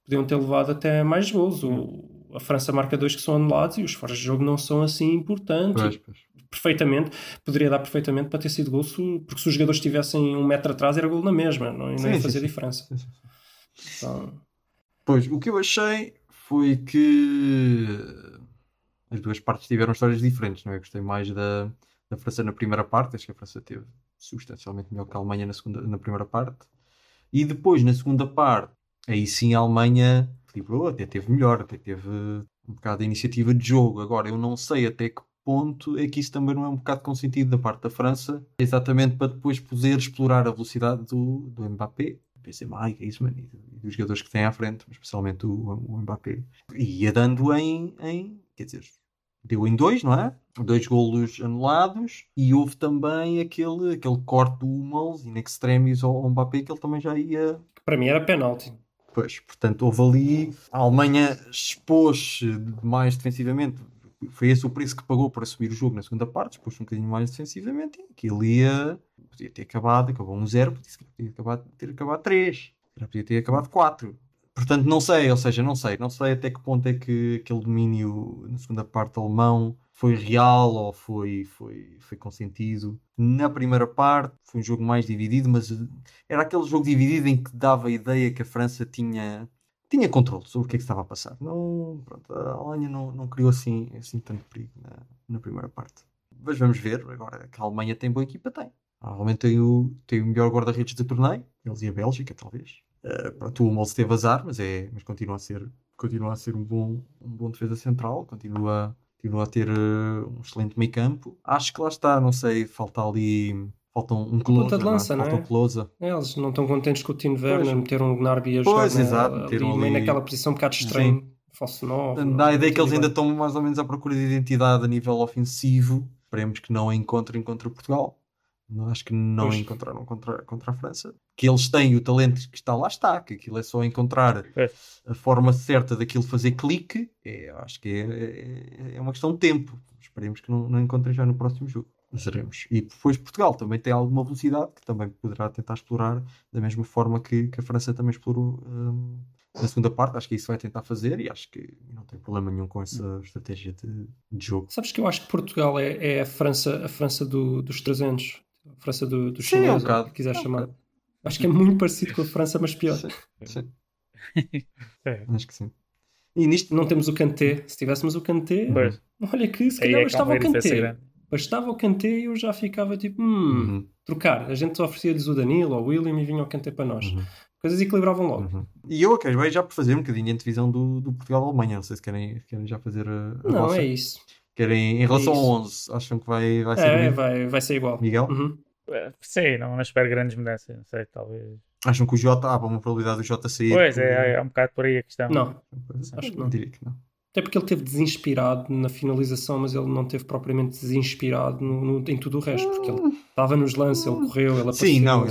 podiam ter levado até mais gols. O, a França marca dois que são anulados e os fora de jogo não são assim importantes. Pois, pois. Perfeitamente, poderia dar perfeitamente para ter sido gol, porque se os jogadores estivessem um metro atrás era gol na mesma, não, não Sim, ia fazer sim. diferença. Sim. Então, Pois, o que eu achei foi que as duas partes tiveram histórias diferentes, não é? Eu Gostei mais da, da França na primeira parte, acho que a França teve substancialmente melhor que a Alemanha na, segunda, na primeira parte. E depois, na segunda parte, aí sim a Alemanha equilibrou, até teve melhor, até teve um bocado de iniciativa de jogo. Agora, eu não sei até que ponto é que isso também não é um bocado consentido da parte da França, exatamente para depois poder explorar a velocidade do, do Mbappé, Benzema e Griezmann e, e dos jogadores que têm à frente, especialmente o, o Mbappé. E ia dando em, em, quer dizer, deu em dois, não é? Dois golos anulados e houve também aquele, aquele corte do Hummels in extremis ao, Mbappé que ele também já ia Para mim era penalti. Pois, portanto, houve ali. A Alemanha expôs-se mais defensivamente. Foi esse o preço que pagou por assumir o jogo na segunda parte, expôs-se um bocadinho mais defensivamente e aquilo ia. Podia ter acabado, acabou 1-0, podia ter acabado, ter acabado 3, podia ter acabado 4. Portanto, não sei, ou seja, não sei, não sei até que ponto é que aquele domínio na segunda parte alemão foi real ou foi, foi, foi consentido. Na primeira parte foi um jogo mais dividido, mas era aquele jogo dividido em que dava a ideia que a França tinha, tinha controle sobre o que é que estava a passar. Não, pronto, a Alemanha não, não criou assim, assim tanto perigo na, na primeira parte. Mas vamos ver, agora que a Alemanha tem boa equipa, tem. Provavelmente tem o, tem o melhor guarda-redes do torneio, eles e a Bélgica, talvez. Uh, pronto, o Hummels teve azar, mas, é, mas continua a ser, continua a ser um, bom, um bom defesa central, continua, continua a ter uh, um excelente meio campo. Acho que lá está, não sei, falta ali. Falta um closer, ponta de lança, não é? Falta é? um closer. É, Eles não estão contentes com o Tino. Werner, meteram o Gnabry a jogar Pois, na- exato, ali, ali- naquela posição um bocado estranha. Falso 9. Dá a ideia que eles ainda estão mais ou menos à procura de identidade a nível ofensivo. Esperemos que não a encontrem contra Portugal. Não, Acho que não Pois. encontraram contra, contra a França. Que eles têm o talento que está lá está, que aquilo é só encontrar Pois. a forma certa daquilo fazer clique. É, acho que é, é, é uma questão de tempo. Esperemos que não, não encontrem já no próximo jogo. Veremos. E depois Portugal também tem alguma velocidade que também poderá tentar explorar da mesma forma que, que a França também explorou hum, na segunda parte. Acho que isso vai tentar fazer e acho que não tem problema nenhum com essa estratégia de, de jogo. Sabes que eu acho que Portugal é, é a França, a França do- dos 300. A França do, dos Sim, é um chineses, bocado. se quiser É um chamar. bocado. Acho que é muito parecido com a França, mas pior. Sim, sim, É. acho que sim. E nisto, Não temos o Kanté. Se tivéssemos o Kanté, olha que se calhar é que bastava uma o Kanté. Bastava o Kanté e eu já ficava tipo, hum, Uhum, trocar. A gente oferecia-lhes o Danilo ou o William e vinha o Kanté para nós. uhum, Coisas equilibravam logo. uhum. E eu acabei já por fazer um bocadinho a divisão do, do Portugal-Alemanha. Não sei se querem, querem já fazer a, a Não, vossa. é isso. Querem, em relação isso. ao 11, acham que vai, vai ser É, vai, vai ser igual. Miguel? Uhum. É, Sim, não, não espero grandes mudanças. Não sei, talvez. Acham que o Jota, há uma probabilidade do Jota sair? Pois, por- é, é um bocado por aí a questão. Não, acho que não. diria que não. Até porque ele teve desinspirado na finalização, mas ele não teve propriamente desinspirado no, no- em tudo o resto, porque ele estava nos lances, ele correu, ele apareceu. Sim, não,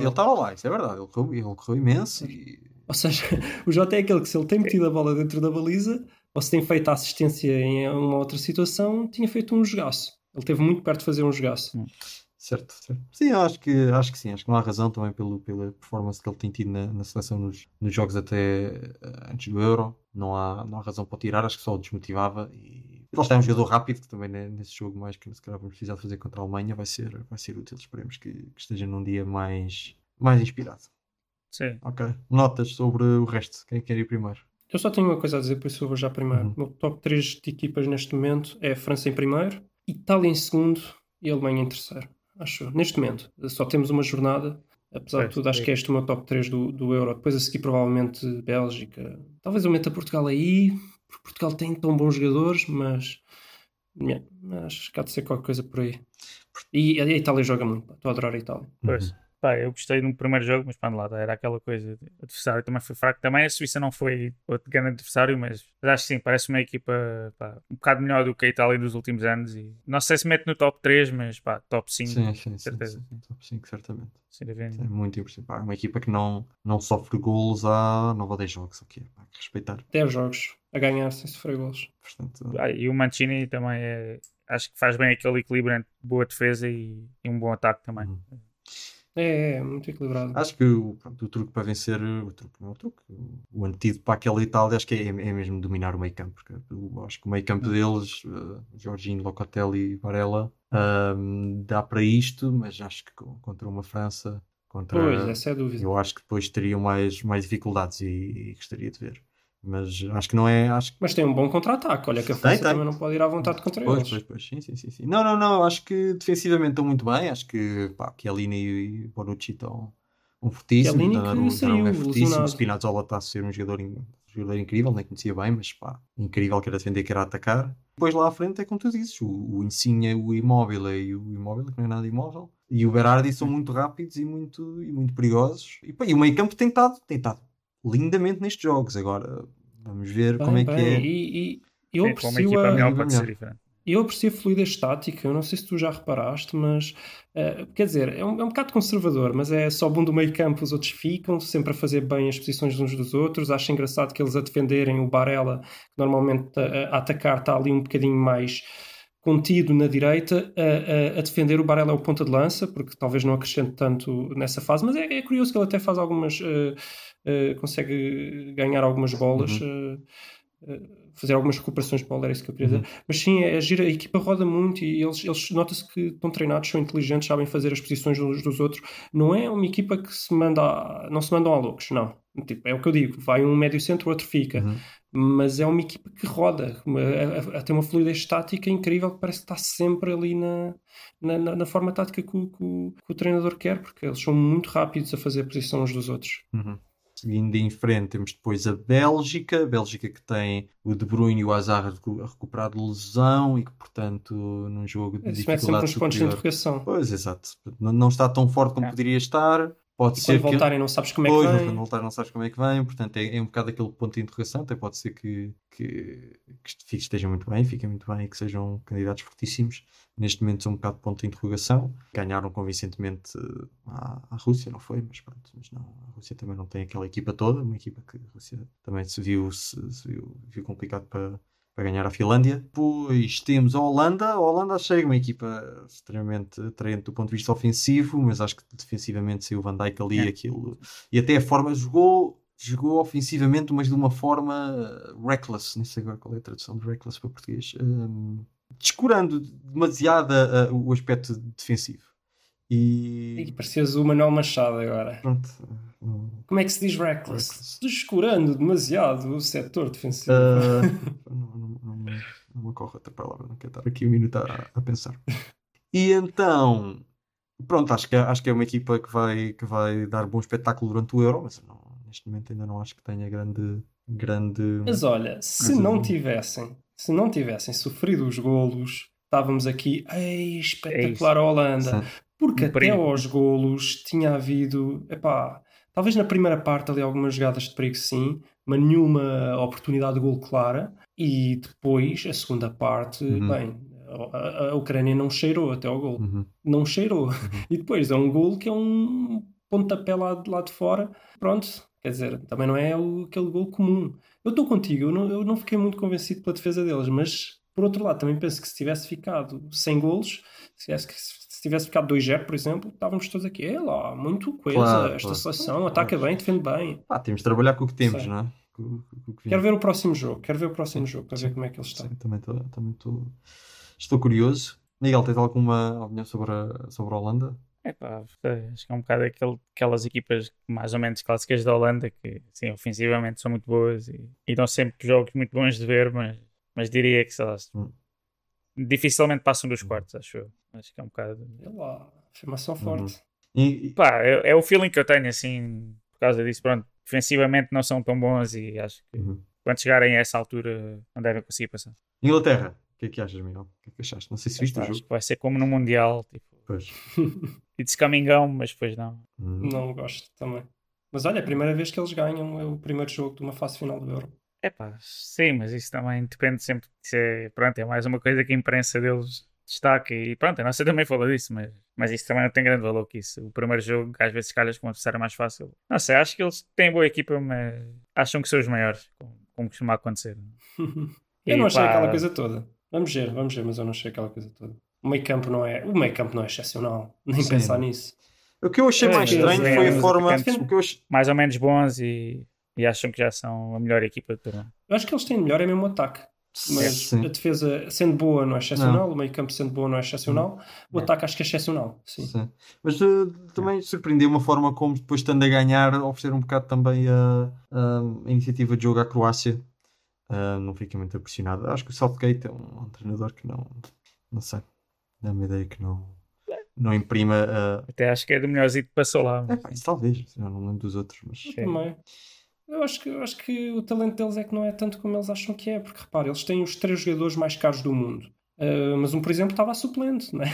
ele estava lá, isso é verdade. Ele correu, ele correu imenso e. Ou seja, o Jota é aquele que se ele tem metido a bola dentro da baliza, ou se tem feito a assistência em uma outra situação, tinha feito um jogaço. Ele esteve muito perto de fazer um jogaço. Certo, certo. Sim, eu acho que, acho que sim. Acho que não há razão também pelo, pela performance que ele tem tido na, na seleção nos, nos jogos até eh, antes do Euro. Não há, não há razão para o tirar. Acho que só o desmotivava. E, e lá está um jogador rápido que também né, nesse jogo, mais que se calhar vamos precisar de fazer contra a Alemanha, vai ser, vai ser útil. Esperemos que, que esteja num dia mais, mais inspirado. Sim. Ok. Notas sobre o resto. Quem quer ir primeiro? Eu só tenho uma coisa a dizer, por isso eu vou já primeiro. Uhum. O meu top 3 de equipas neste momento é a França em primeiro, Itália em segundo e a Alemanha em terceiro. Acho, neste momento. Só temos uma jornada. Apesar de Pois, tudo, acho sim. que é este o meu top 3 do, do Euro. Depois a seguir, provavelmente, Bélgica. Talvez eu meta Portugal aí, porque Portugal tem tão bons jogadores, mas yeah, acho que há de ser qualquer coisa por aí. E a Itália joga muito. Estou a adorar a Itália. Pois. Pá, eu gostei no primeiro jogo, mas pá, lá era aquela coisa. de- O adversário também foi fraco. Também a Suíça não foi outro grande adversário, mas, mas acho que sim, parece uma equipa pá, um bocado melhor do que a Itália dos últimos anos. E não sei se mete no top 3, mas pá, top 5, Sim, sim, sim. certeza. sim. Top 5, certamente. dúvida É muito. Pá, É uma equipa que não, não sofre golos há 9 ou 10 jogos. Ok, pá, que respeitar. 10 jogos a ganhar sem sofrer golos. Portanto, Ah, e o Mancini também é. Acho que faz bem aquele equilíbrio entre boa defesa e, e um bom ataque também. Uhum. É, é, muito equilibrado. Acho que o, pronto, o truque para vencer, o truque não é o truque, o antídoto para aquela Itália acho que é, é mesmo dominar o meio campo, porque eu acho que o meio campo deles, uh, Jorginho, Locatelli e Varela, ahm, dá para isto, mas acho que co- contra uma França, contra, Pois, essa é a dúvida. eu acho que depois teriam mais, mais dificuldades e, e gostaria de ver. Mas acho que não é, acho Mas tem um bom contra-ataque. Olha que a França tem. também não pode ir à vontade contra Pois, eles. pois, pois, sim, sim, sim, sim. Não, não, não, acho que defensivamente estão muito bem, acho que pá, Chiellini e Bonucci estão um fortíssimos, Chiellini que saiu é fortíssimo. Spinazzola está a ser um jogador, in- jogador incrível, nem conhecia bem, mas pá, incrível que era defender, que era atacar. Depois lá à frente é como tu dizes, o, o Insigne, o Imóvel e o Imóvel, que não é nada imóvel, e o Berardi são muito rápidos e muito, e muito perigosos. E, pá, e o meio campo tem estado, tem estado lindamente nestes jogos. Agora, vamos ver Bem, como é que bem, é. E, e eu Sim, aprecio equipa a, melhor a- pode ser diferente. Eu aprecio a fluidez estática, eu não sei se tu já reparaste, mas eh, quer dizer, é um, é um bocado conservador, mas é só bom do meio campo, os outros ficam, sempre a fazer bem as posições uns dos outros. Acho engraçado que eles a defenderem o Barella, que normalmente a, a atacar está ali um bocadinho mais contido na direita, a, a- a defender o Barella é o ponta de lança, porque talvez não acrescente tanto nessa fase, mas é, é curioso que ele até faz algumas. eh, eh, consegue ganhar algumas bolas. eh, eh, fazer algumas recuperações de bola, era isso que eu queria dizer. Mas sim, é gira, a equipa roda muito e eles, eles nota-se que estão treinados, são inteligentes, sabem fazer as posições uns dos outros. Não é uma equipa que se manda, a- não se mandam a loucos, não. Tipo, é o que eu digo, vai um médio centro, o outro fica. Uhum. Mas é uma equipa que roda, a- a- a- tem uma fluidez estática incrível que parece que está sempre ali na, na, na- na forma tática que o, que o- que o treinador quer, porque eles são muito rápidos a fazer a posição uns dos outros. Uhum. Seguindo em frente, temos depois a Bélgica. A Bélgica que tem o De Bruyne e o Hazard a recuperar de lesão e que, portanto, num jogo de Isso mete sempre dificuldade uns pontos de superior. interrogação. Pois, exato. Não, não está tão forte como É. poderia estar. Pode E ser quando que... voltarem não sabes como é Pois, que mas vem. quando voltar não sabes como é que vem, portanto é, é um bocado aquele ponto de interrogação, até pode ser que, que, que estejam muito bem, fiquem muito bem e que sejam candidatos fortíssimos. Neste momento são um bocado de ponto de interrogação. Ganharam convincentemente eh, à, à Rússia, não foi? Mas pronto, mas não, a Rússia também não tem aquela equipa toda, uma equipa que a Rússia também se viu, se, se viu, viu complicado para, para ganhar a Finlândia. Depois temos a Holanda. A Holanda achei uma equipa extremamente atraente do ponto de vista ofensivo, mas acho que defensivamente saiu o Van Dijk ali, É. aquilo. E até a forma jogou. Jogou ofensivamente, mas de uma forma uh, reckless. Nem sei agora qual é a tradução de reckless para português. Um, descurando demasiado uh, o aspecto defensivo. E E. parecias o Manuel Machado agora. Pronto. Como é que se diz reckless? Reckless. Descurando demasiado o setor defensivo. Uh, não, não, não, me- não me ocorre outra palavra, não quero estar aqui um minuto a, a pensar. E então, pronto, acho que, é- acho que é uma equipa que vai, que vai dar bom espetáculo durante o Euro, mas não- neste momento ainda não acho que tenha grande. grande... Mas olha, se não tivessem, se não tivessem sofrido os golos, estávamos aqui, ei, espetacular a Holanda. Sim. Porque até aos golos tinha havido, epá, talvez na primeira parte ali algumas jogadas de perigo sim, mas nenhuma oportunidade de gol clara. E depois, a segunda parte, Uhum. bem, a, a- Ucrânia não cheirou até ao gol. Uhum. Não cheirou. E depois é um gol que é um pontapé lá lá de fora. Pronto, quer dizer, também não é o- aquele gol comum. Eu estou contigo, eu não, eu não fiquei muito convencido pela defesa deles, mas por outro lado, também penso que se tivesse ficado sem golos, se tivesse, se tivesse ficado 2-0, por exemplo, estávamos todos aqui, é lá, muito coisa, Claro, esta claro. seleção ataca bem, defende bem. Pá, temos de trabalhar com o que temos, Sei. não é? Com, com- com o que Quero ver o próximo jogo, quero ver o próximo jogo para sim, ver como é que ele está. Sim, também estou também estou- estou curioso. Miguel, tens alguma opinião sobre a, sobre a Holanda? Epá, acho que é um bocado aquele, aquelas equipas mais ou menos clássicas da Holanda que, sim, ofensivamente são muito boas e, e dão sempre jogos muito bons de ver, mas, mas diria que, sei lá, Hum. dificilmente passam dos quartos, acho eu. Acho que é um bocado. É lá, afirmação Uhum. forte. E, e- Pá, é, é o feeling que eu tenho, assim, por causa disso. Pronto, defensivamente não são tão bons e acho que Uhum. quando chegarem a essa altura não devem conseguir passar. Inglaterra, que é que achas, Miguel? O que é que achaste? Não sei se viste o jogo. que vai ser como no Mundial, tipo, Pois. it's coming home, mas depois não. Uhum. Não gosto também. Mas olha, é a primeira vez que eles ganham é o primeiro jogo de uma fase final do Euro. É pá, sim, mas isso também depende sempre. Isso é, pronto, é mais uma coisa que a imprensa deles destaca e pronto, a nossa também fala disso, mas, mas isso também não tem grande valor que isso. O primeiro jogo, às vezes, calhas com um adversário mais fácil. Não sei, acho que eles têm boa equipa, mas acham que são os maiores, como, como costuma acontecer. eu E, não achei pá, aquela coisa toda. Vamos ver, vamos ver, mas eu não achei aquela coisa toda. O meio campo não é, o meio campo não é excepcional. Nem Sim. pensar nisso. O que eu achei É, mais estranho foi a forma. atacantes O que eu achei... Mais ou menos bons e, e acham que já são a melhor equipa do torneio. Eu acho que eles têm melhor é mesmo o ataque. Mas Sim. a defesa sendo boa não é excepcional, o meio campo sendo boa não é excepcional, o Não. ataque acho que é excepcional. Sim. Sim. Mas eh, também surpreendeu uma forma como depois estando a ganhar oferecer um bocado também a, a iniciativa de jogo à Croácia. Ah, não fiquei muito impressionado. Acho que o Southgate é um, um treinador que não, não sei, dá-me ideia que não, não imprima. ah, Até acho que é do melhorzinho que passou lá. é, pá, isso talvez, eu não lembro dos outros, mas Sim. Também. Eu acho, que, eu acho que o talento deles é que não é tanto como eles acham que é, porque repara, eles têm os três jogadores mais caros do mundo. Uh, mas um, por exemplo, estava suplente, né?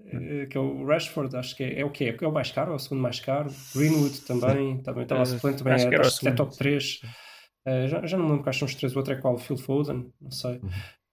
Uh, que é o Rashford, acho que é, é o que é? É o mais caro, é o segundo mais caro. Greenwood também, também estava a suplente, também Acho é, que era o acho que é top segundo. 3. Uh, já, já não me lembro quais são os três, o outro é qual? O Phil Foden, não sei.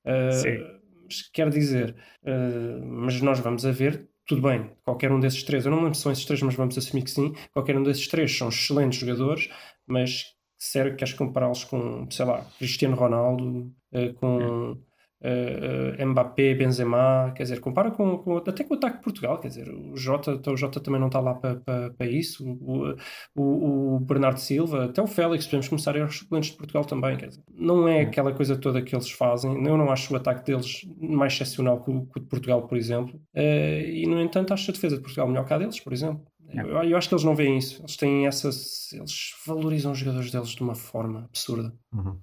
Uh, Sim. mas quer dizer, uh, mas nós vamos a ver, tudo bem, qualquer um desses três, eu não me lembro se são esses três, mas vamos assumir que sim, qualquer um desses três são excelentes jogadores, mas sério que queres compará-los com, sei lá, Cristiano Ronaldo, com uh, uh, Mbappé, Benzema, quer dizer, compara com, com- até com o ataque de Portugal, quer dizer, o Jota, o Jota também não está lá para para- para isso, o, o, o Bernardo Silva, até o Félix, podemos começar a ir aos suplentes de Portugal também, quer dizer, não é aquela coisa toda que eles fazem, eu não acho o ataque deles mais excepcional que o, que o de Portugal, por exemplo, Eh, e no entanto acho a defesa de Portugal melhor que a deles, por exemplo. Eu, eu acho que eles não veem isso, eles têm essas, eles valorizam os jogadores deles de uma forma absurda. Uhum.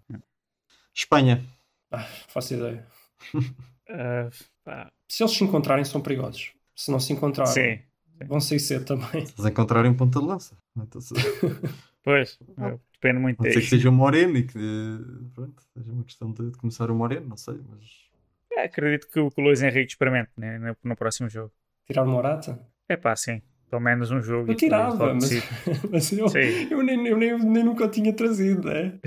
Espanha. Ah, faço ideia. Ah, pá, Se eles se encontrarem, são perigosos. Se não se encontrarem, sim, vão sair cedo também. Se eles encontrarem um ponta de lança. Então, se- pois, ah, depende muito Pode ser que disso. seja o Moreno e que pronto, seja uma questão de, de começar o Moreno, não sei, mas É, acredito que o, que o Luís Henrique experimente né, no, no próximo jogo. Tirar o Morata? É pá, sim. Pelo menos um jogo. Eu tirava, mas, mas eu, eu, nem, eu nem, nem nunca o tinha trazido, né?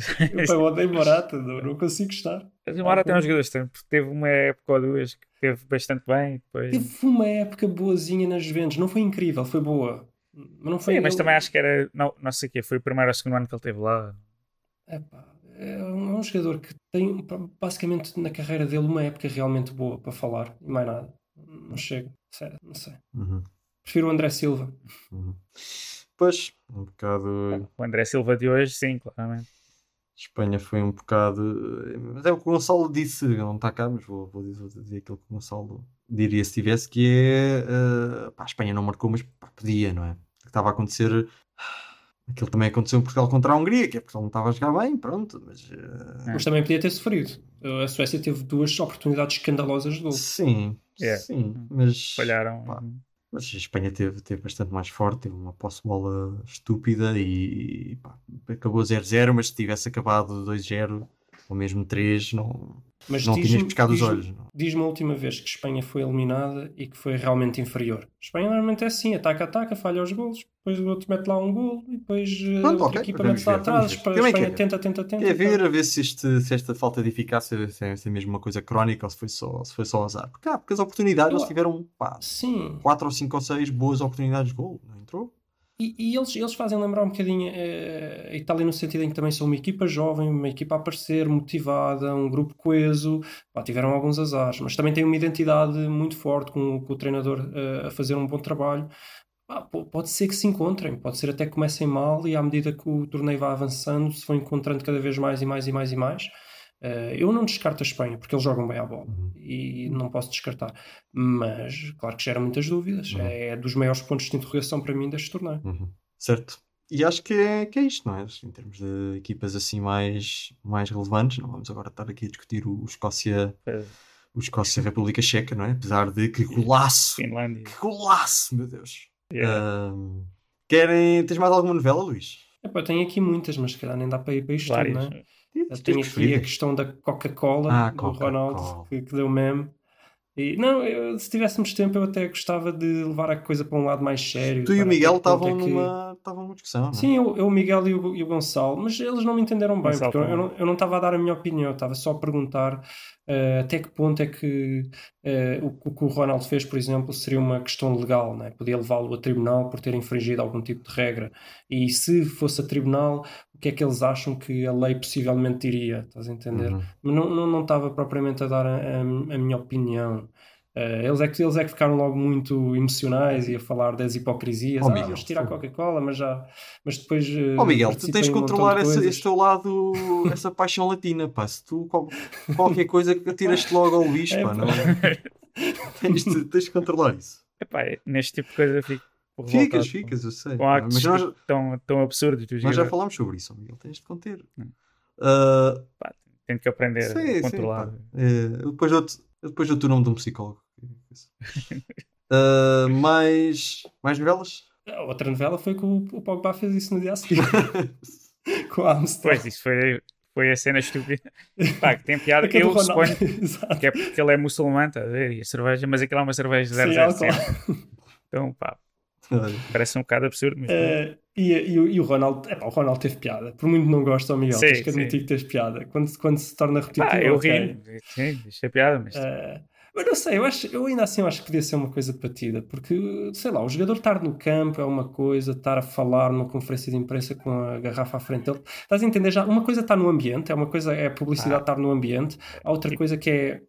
Eu odeio Morata, não, não consigo estar. Mas o Mara tem uns jogadores estranhos, porque teve uma época ou duas que teve bastante bem. Depois... Teve uma época boazinha nas Juventus, não foi incrível, foi boa. Mas não foi. Sim, mas também acho que era. Não, não sei o quê, foi o primeiro ou segundo ano que ele teve lá. Epá, é um, é um jogador que tem basicamente na carreira dele uma época realmente boa para falar e mais nada. Não chega, sério, não sei. uhum, Prefiro o André Silva. uhum. Pois, um bocado. O André Silva de hoje, sim, claramente. Espanha foi um bocado. Mas é o que o Gonçalo disse, não está cá, mas vou, vou dizer, vou dizer aquilo que o Gonçalo diria se tivesse, que é. eh, pá, a Espanha não marcou, mas pá, podia, não é? O que estava a acontecer. Aquilo também aconteceu em Portugal contra a Hungria, que é porque ele não estava a jogar bem, pronto, mas. eh, Mas também podia ter sofrido. A Suécia teve duas oportunidades escandalosas de gol. Sim, É. sim, mas. Falharam. Pá, Mas a Espanha teve, teve bastante mais forte, teve uma posse bola estúpida e pá, acabou 0-0, mas se tivesse acabado 2-0 ou mesmo 3, não, Mas não diz-me- tinhas pescado os olhos. Diz-me a última vez que Espanha foi eliminada e que foi realmente inferior. Espanha normalmente é assim, ataca, ataca, falha os golos, depois o outro mete lá um golo e depois eh, a outra ok, equipa mete lá atrás. Para a Espanha é? tenta, tenta, tenta. É ver a ver se, este- se esta falta de eficácia se é, se é mesmo uma coisa crónica ou se foi só, se foi só azar. Porque, ah, porque as oportunidades, Eu- eles tiveram pá, Sim, 4 ou 5 ou 6 boas oportunidades de gol, não entrou? E, e eles, eles fazem lembrar um bocadinho eh, a Itália no sentido em que também são uma equipa jovem, uma equipa a aparecer, motivada, um grupo coeso. Pá, tiveram alguns azares, mas também têm uma identidade muito forte com, com o treinador eh, a fazer um bom trabalho. Pode ser que se encontrem, pode ser até que comecem mal e à medida que o torneio vai avançando se vão encontrando cada vez mais e mais e mais e mais. Eh, eu não descarto a Espanha porque eles jogam bem à bola Uhum. e não posso descartar, mas claro que gera muitas dúvidas. Uhum. É dos maiores pontos de interrogação para mim deste torneio. Uhum. Certo. E acho que é, que é isto, não é? Em termos de equipas assim mais, mais relevantes, não vamos agora estar aqui a discutir o Escócia, Eh, o Escócia República Checa, não é? Apesar de que golaço! Finlândia. Que golaço, meu Deus! Yeah. Ahm, querem. Tens mais alguma novela, Luís? Epá, tenho aqui muitas, mas se calhar nem dá para ir para isto Várias. não é? Eu tenho aqui a questão da Coca-Cola Ah, do Coca-Cola. Ronaldo, que, que deu meme. E, não, eu- se tivéssemos tempo, eu até gostava de levar a coisa para um lado mais sério. Tu e o Miguel estavam que- numa, estavam numa discussão, não é? Sim, eu, eu, o Miguel e o, e o Gonçalo, mas eles não me entenderam bem, Gonçalo porque eu, eu não, eu não estava a dar a minha opinião, eu estava só a perguntar eh, até que ponto é que eh, o, o que o Ronaldo fez, por exemplo, seria uma questão legal, né? podia levá-lo a tribunal por ter infringido algum tipo de regra. E se fosse a tribunal, o que é que eles acham que a lei possivelmente diria? Estás a entender? Uhum. Não, não, não estava propriamente a dar a, a- a minha opinião. Eh, eles, é que, eles é que ficaram logo muito emocionais e a falar das hipocrisias. Oh, ah, Miguel, tirar a. Coca-Cola, mas já. Mas depois. eh, Ó Miguel, tu tens um controlar de coisas. esse teu lado, essa paixão latina, pá. Se tu qual- qualquer coisa que atiras-te logo ao lixo, É, pá, pá. não tens de, tens de controlar isso. Epá, neste tipo de coisa eu fico Ficas, ficas, eu sei. Com pá, actos Mas nós, tão, tão absurdos dos nós já falámos sobre isso, Miguel. Tens de conter. Hum. Ah, Tenho que aprender sim, a sim, controlar. pá. É, eu depois eu depois dou-te o nome de um psicólogo. Ah, mais, mais novelas? A outra novela foi que o, o Pogba fez isso no dia a seguir. com a Amstel. Pois, isso foi, foi a cena estúpida. Pá, que tem piada. Aquele Eu suponho que é porque ele é muçulmano, tá a ver? E a cerveja, mas aquilo é uma cerveja Sim, 007. álcool. Então, pá, parece um bocado absurdo, mas. Eh, e, e o- e o Ronaldo, epá, o Ronaldo teve piada. Por muito não gosto, ao Miguel, Sim, tens que admitir que tens piada. Quando, quando se torna repetitivo, pá, eu ri. Sim, é piada, mas. Eh, mas não sei, eu, acho, eu ainda assim acho que podia ser uma coisa batida, porque, sei lá, o jogador estar no campo é uma coisa, estar a falar numa conferência de imprensa com a garrafa à frente dele. Estás a entender já? Uma coisa é estar no ambiente, é uma coisa é a publicidade Ah. estar no ambiente, há outra coisa que é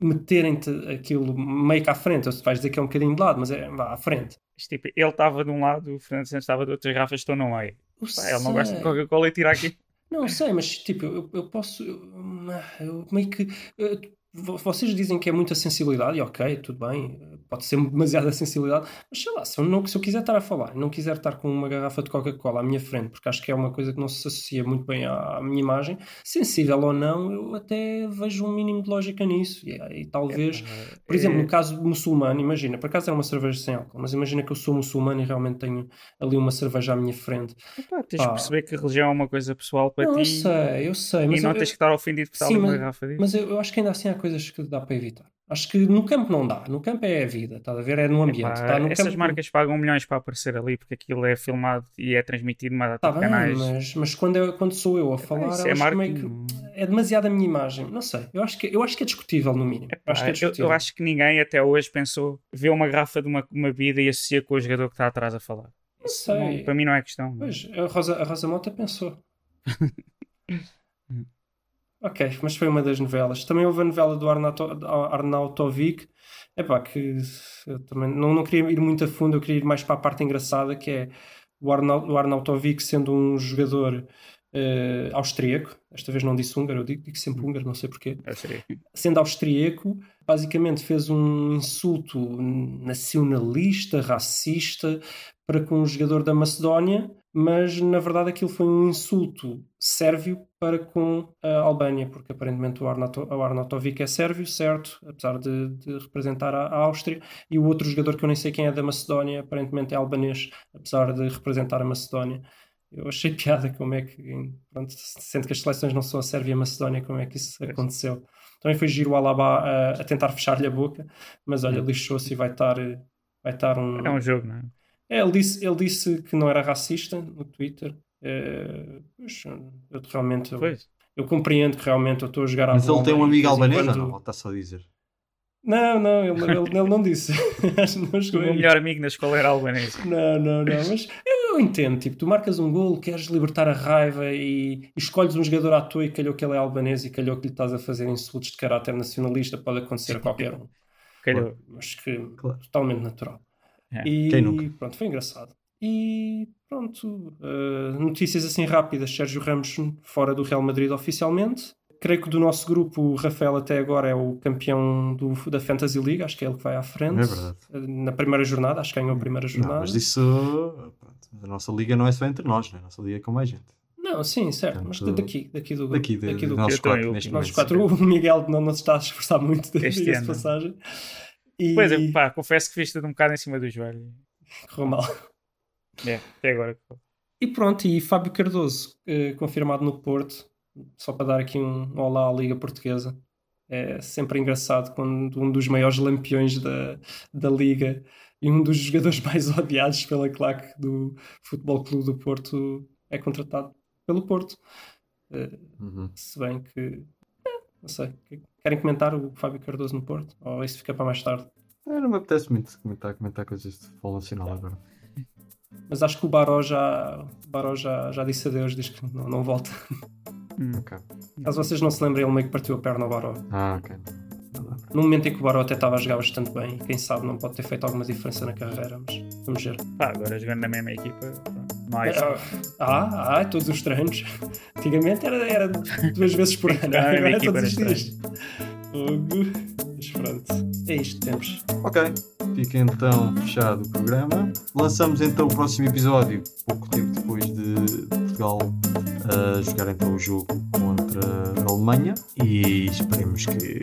meterem-te aquilo meio que à frente. Ou se vais dizer que é um bocadinho de lado, mas é vá à frente. Tipo, ele estava de um lado, o Fernando Santos estava de outro, as garrafas estão no meio. Eu Pá, ele não gosta de. Coca-Cola e tira aqui. Não sei, mas tipo, eu, eu posso. Eu, eu meio que. vo- vocês dizem que é muita sensibilidade, e ok, tudo bem, pode ser demasiada sensibilidade, mas sei lá, se eu, não, se eu quiser estar a falar não quiser estar com uma garrafa de Coca-Cola à minha frente, porque acho que é uma coisa que não se associa muito bem à, à minha imagem, sensível ou não, eu até vejo um mínimo de lógica nisso. E, e talvez. Por exemplo, no caso muçulmano, imagina, por acaso era uma cerveja sem álcool, mas imagina que eu sou muçulmano e realmente tenho ali uma cerveja à minha frente. Epá, tens Pá. de perceber que a religião é uma coisa pessoal para Não, eu ti sei, eu sei, mas e não eu- tens que estar ofendido por estar Sim, uma mas- garrafa disso. Mas eu, eu acho que ainda assim há coisas que dá para evitar. Acho que no campo não dá. No campo é a vida, estás a ver? É no ambiente. Epá, tá? No essas campo, marcas pagam milhões para aparecer ali porque aquilo é filmado e é transmitido numa data Está de bem, canais. mas, mas quando, eu- quando sou eu a falar, é acho que marketing. é demasiado a minha imagem. Não sei. Eu acho que, eu acho que é discutível, no mínimo. Eu acho que é Pá, eu, discutível. eu acho que ninguém até hoje pensou vê uma garrafa de uma, uma bebida e associa com o jogador que está atrás a falar. Não sei. Não, para mim não é questão. Pois, a Rosa, a Rosa Mota pensou. ok, mas foi uma das novelas. Também houve a novela do Arnautovic. Epá, que eu também não, não queria ir muito a fundo, eu queria ir mais para a parte engraçada, que é o, Arnau, o Arnautovic sendo um jogador eh, austríaco. Esta vez não disse húngaro, eu digo, digo sempre húngaro, não sei porquê sei. sendo austríaco, basicamente fez um insulto nacionalista, racista para com um jogador da Macedónia, mas na verdade aquilo foi um insulto sérvio para com a Albânia, porque aparentemente o, Arnautovic é sérvio, certo, apesar de, de representar a, a Áustria, e o outro jogador que eu nem sei quem é da Macedónia, aparentemente é albanês, apesar de representar a Macedónia. Eu achei piada como é que, pronto, sendo que as seleções não são a Sérvia e a Macedónia, como é que isso aconteceu. Também foi giro o Alaba a, a tentar fechar-lhe a boca, mas olha, lixou-se e vai estar, vai estar um. É um jogo, não é? É, ele, disse, ele disse que não era racista no Twitter. É, pois, eu realmente eu, eu compreendo que realmente eu estou a jogar à Mas ele tem um amigo albanês ou quando- não? Está só a dizer. Não, não, ele, ele, ele não disse. O meu melhor amigo na escola era albanês. Não, não, não, mas eu, eu entendo, tipo, tu marcas um gol, queres libertar a raiva e, e escolhes um jogador à toa e calhou que ele é albanês e calhou que lhe estás a fazer insultos de caráter nacionalista, pode acontecer a qualquer um. Calhou. Acho que Claro. totalmente natural. É. E Quem nunca? pronto, foi engraçado. E pronto, uh, notícias assim rápidas: Sérgio Ramos fora do Real Madrid oficialmente. Creio que do nosso grupo, o Rafael até agora é o campeão do, da Fantasy League, acho que é ele que vai à frente. É verdade. Na primeira jornada, acho que ganhou a primeira jornada. Não, mas isso. pronto, a nossa liga não é só entre nós, né? a nossa liga é com mais gente. Não, sim, certo, mas daqui, daqui do grupo. Daqui, de, daqui do tô em quatro neste quatro, o Miguel não, não se está a esforçar muito, Este diga-se de ano. passagem. E Pois é, pá, confesso que fiz tudo um bocado em cima do joelho. correu mal. É, até agora. E pronto, e Fábio Cardoso, eh, confirmado no Porto, só para dar aqui um olá à Liga Portuguesa. É sempre engraçado quando um dos maiores lampiões da, da Liga e um dos jogadores mais odiados pela claque do Futebol Clube do Porto é contratado pelo Porto. Eh, Uhum. se bem que. Não sei. Querem comentar o Fábio Cardoso no Porto? Ou isso fica para mais tarde? É, não me apetece muito comentar, comentar coisas de futebol nacional agora. Mas acho que o Baró já, o Baró já, já disse adeus, diz que não, não volta. Hum. Ok. Caso vocês não se lembrem, ele meio que partiu a perna ao Baró. Ah, ok. No momento em que o Baró até estava a jogar bastante bem, quem sabe não pode ter feito alguma diferença na carreira, mas vamos ver. Pá, agora jogando na mesma equipa, isso. Ah, ah, todos os treinos. Antigamente era, era duas vezes por ano, Ah, na agora é todos os era dias. Mas pronto, é isto que temos. Ok, fica então fechado o programa. Lançamos então o próximo episódio, pouco tempo depois de de Portugal uh, jogar então o jogo contra a Alemanha e esperemos que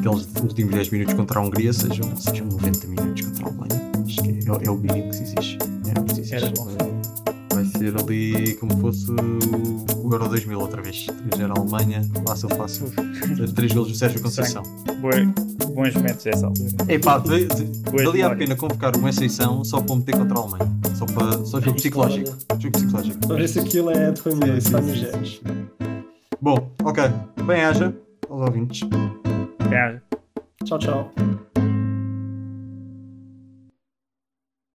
aqueles últimos 10 minutos contra a Hungria sejam, sejam 90 minutos contra a Alemanha. Acho que é, é o mínimo que se exige. É o que se exige. Era bom. Vai ser ali como fosse o Euro 2000 outra vez. 3 a Alemanha, fácil, fácil. 3 golos do Sérgio Conceição. Boa- bons momentos essa altura. Epá, de, de, Boas valia a pena convocar uma exceção só para meter contra a Alemanha. Só, para, só jogo psicológico. Jogo psicológico. Para se aquilo é de família, está nos genes. Bom, ok. Bem haja aos ouvintes. Ciao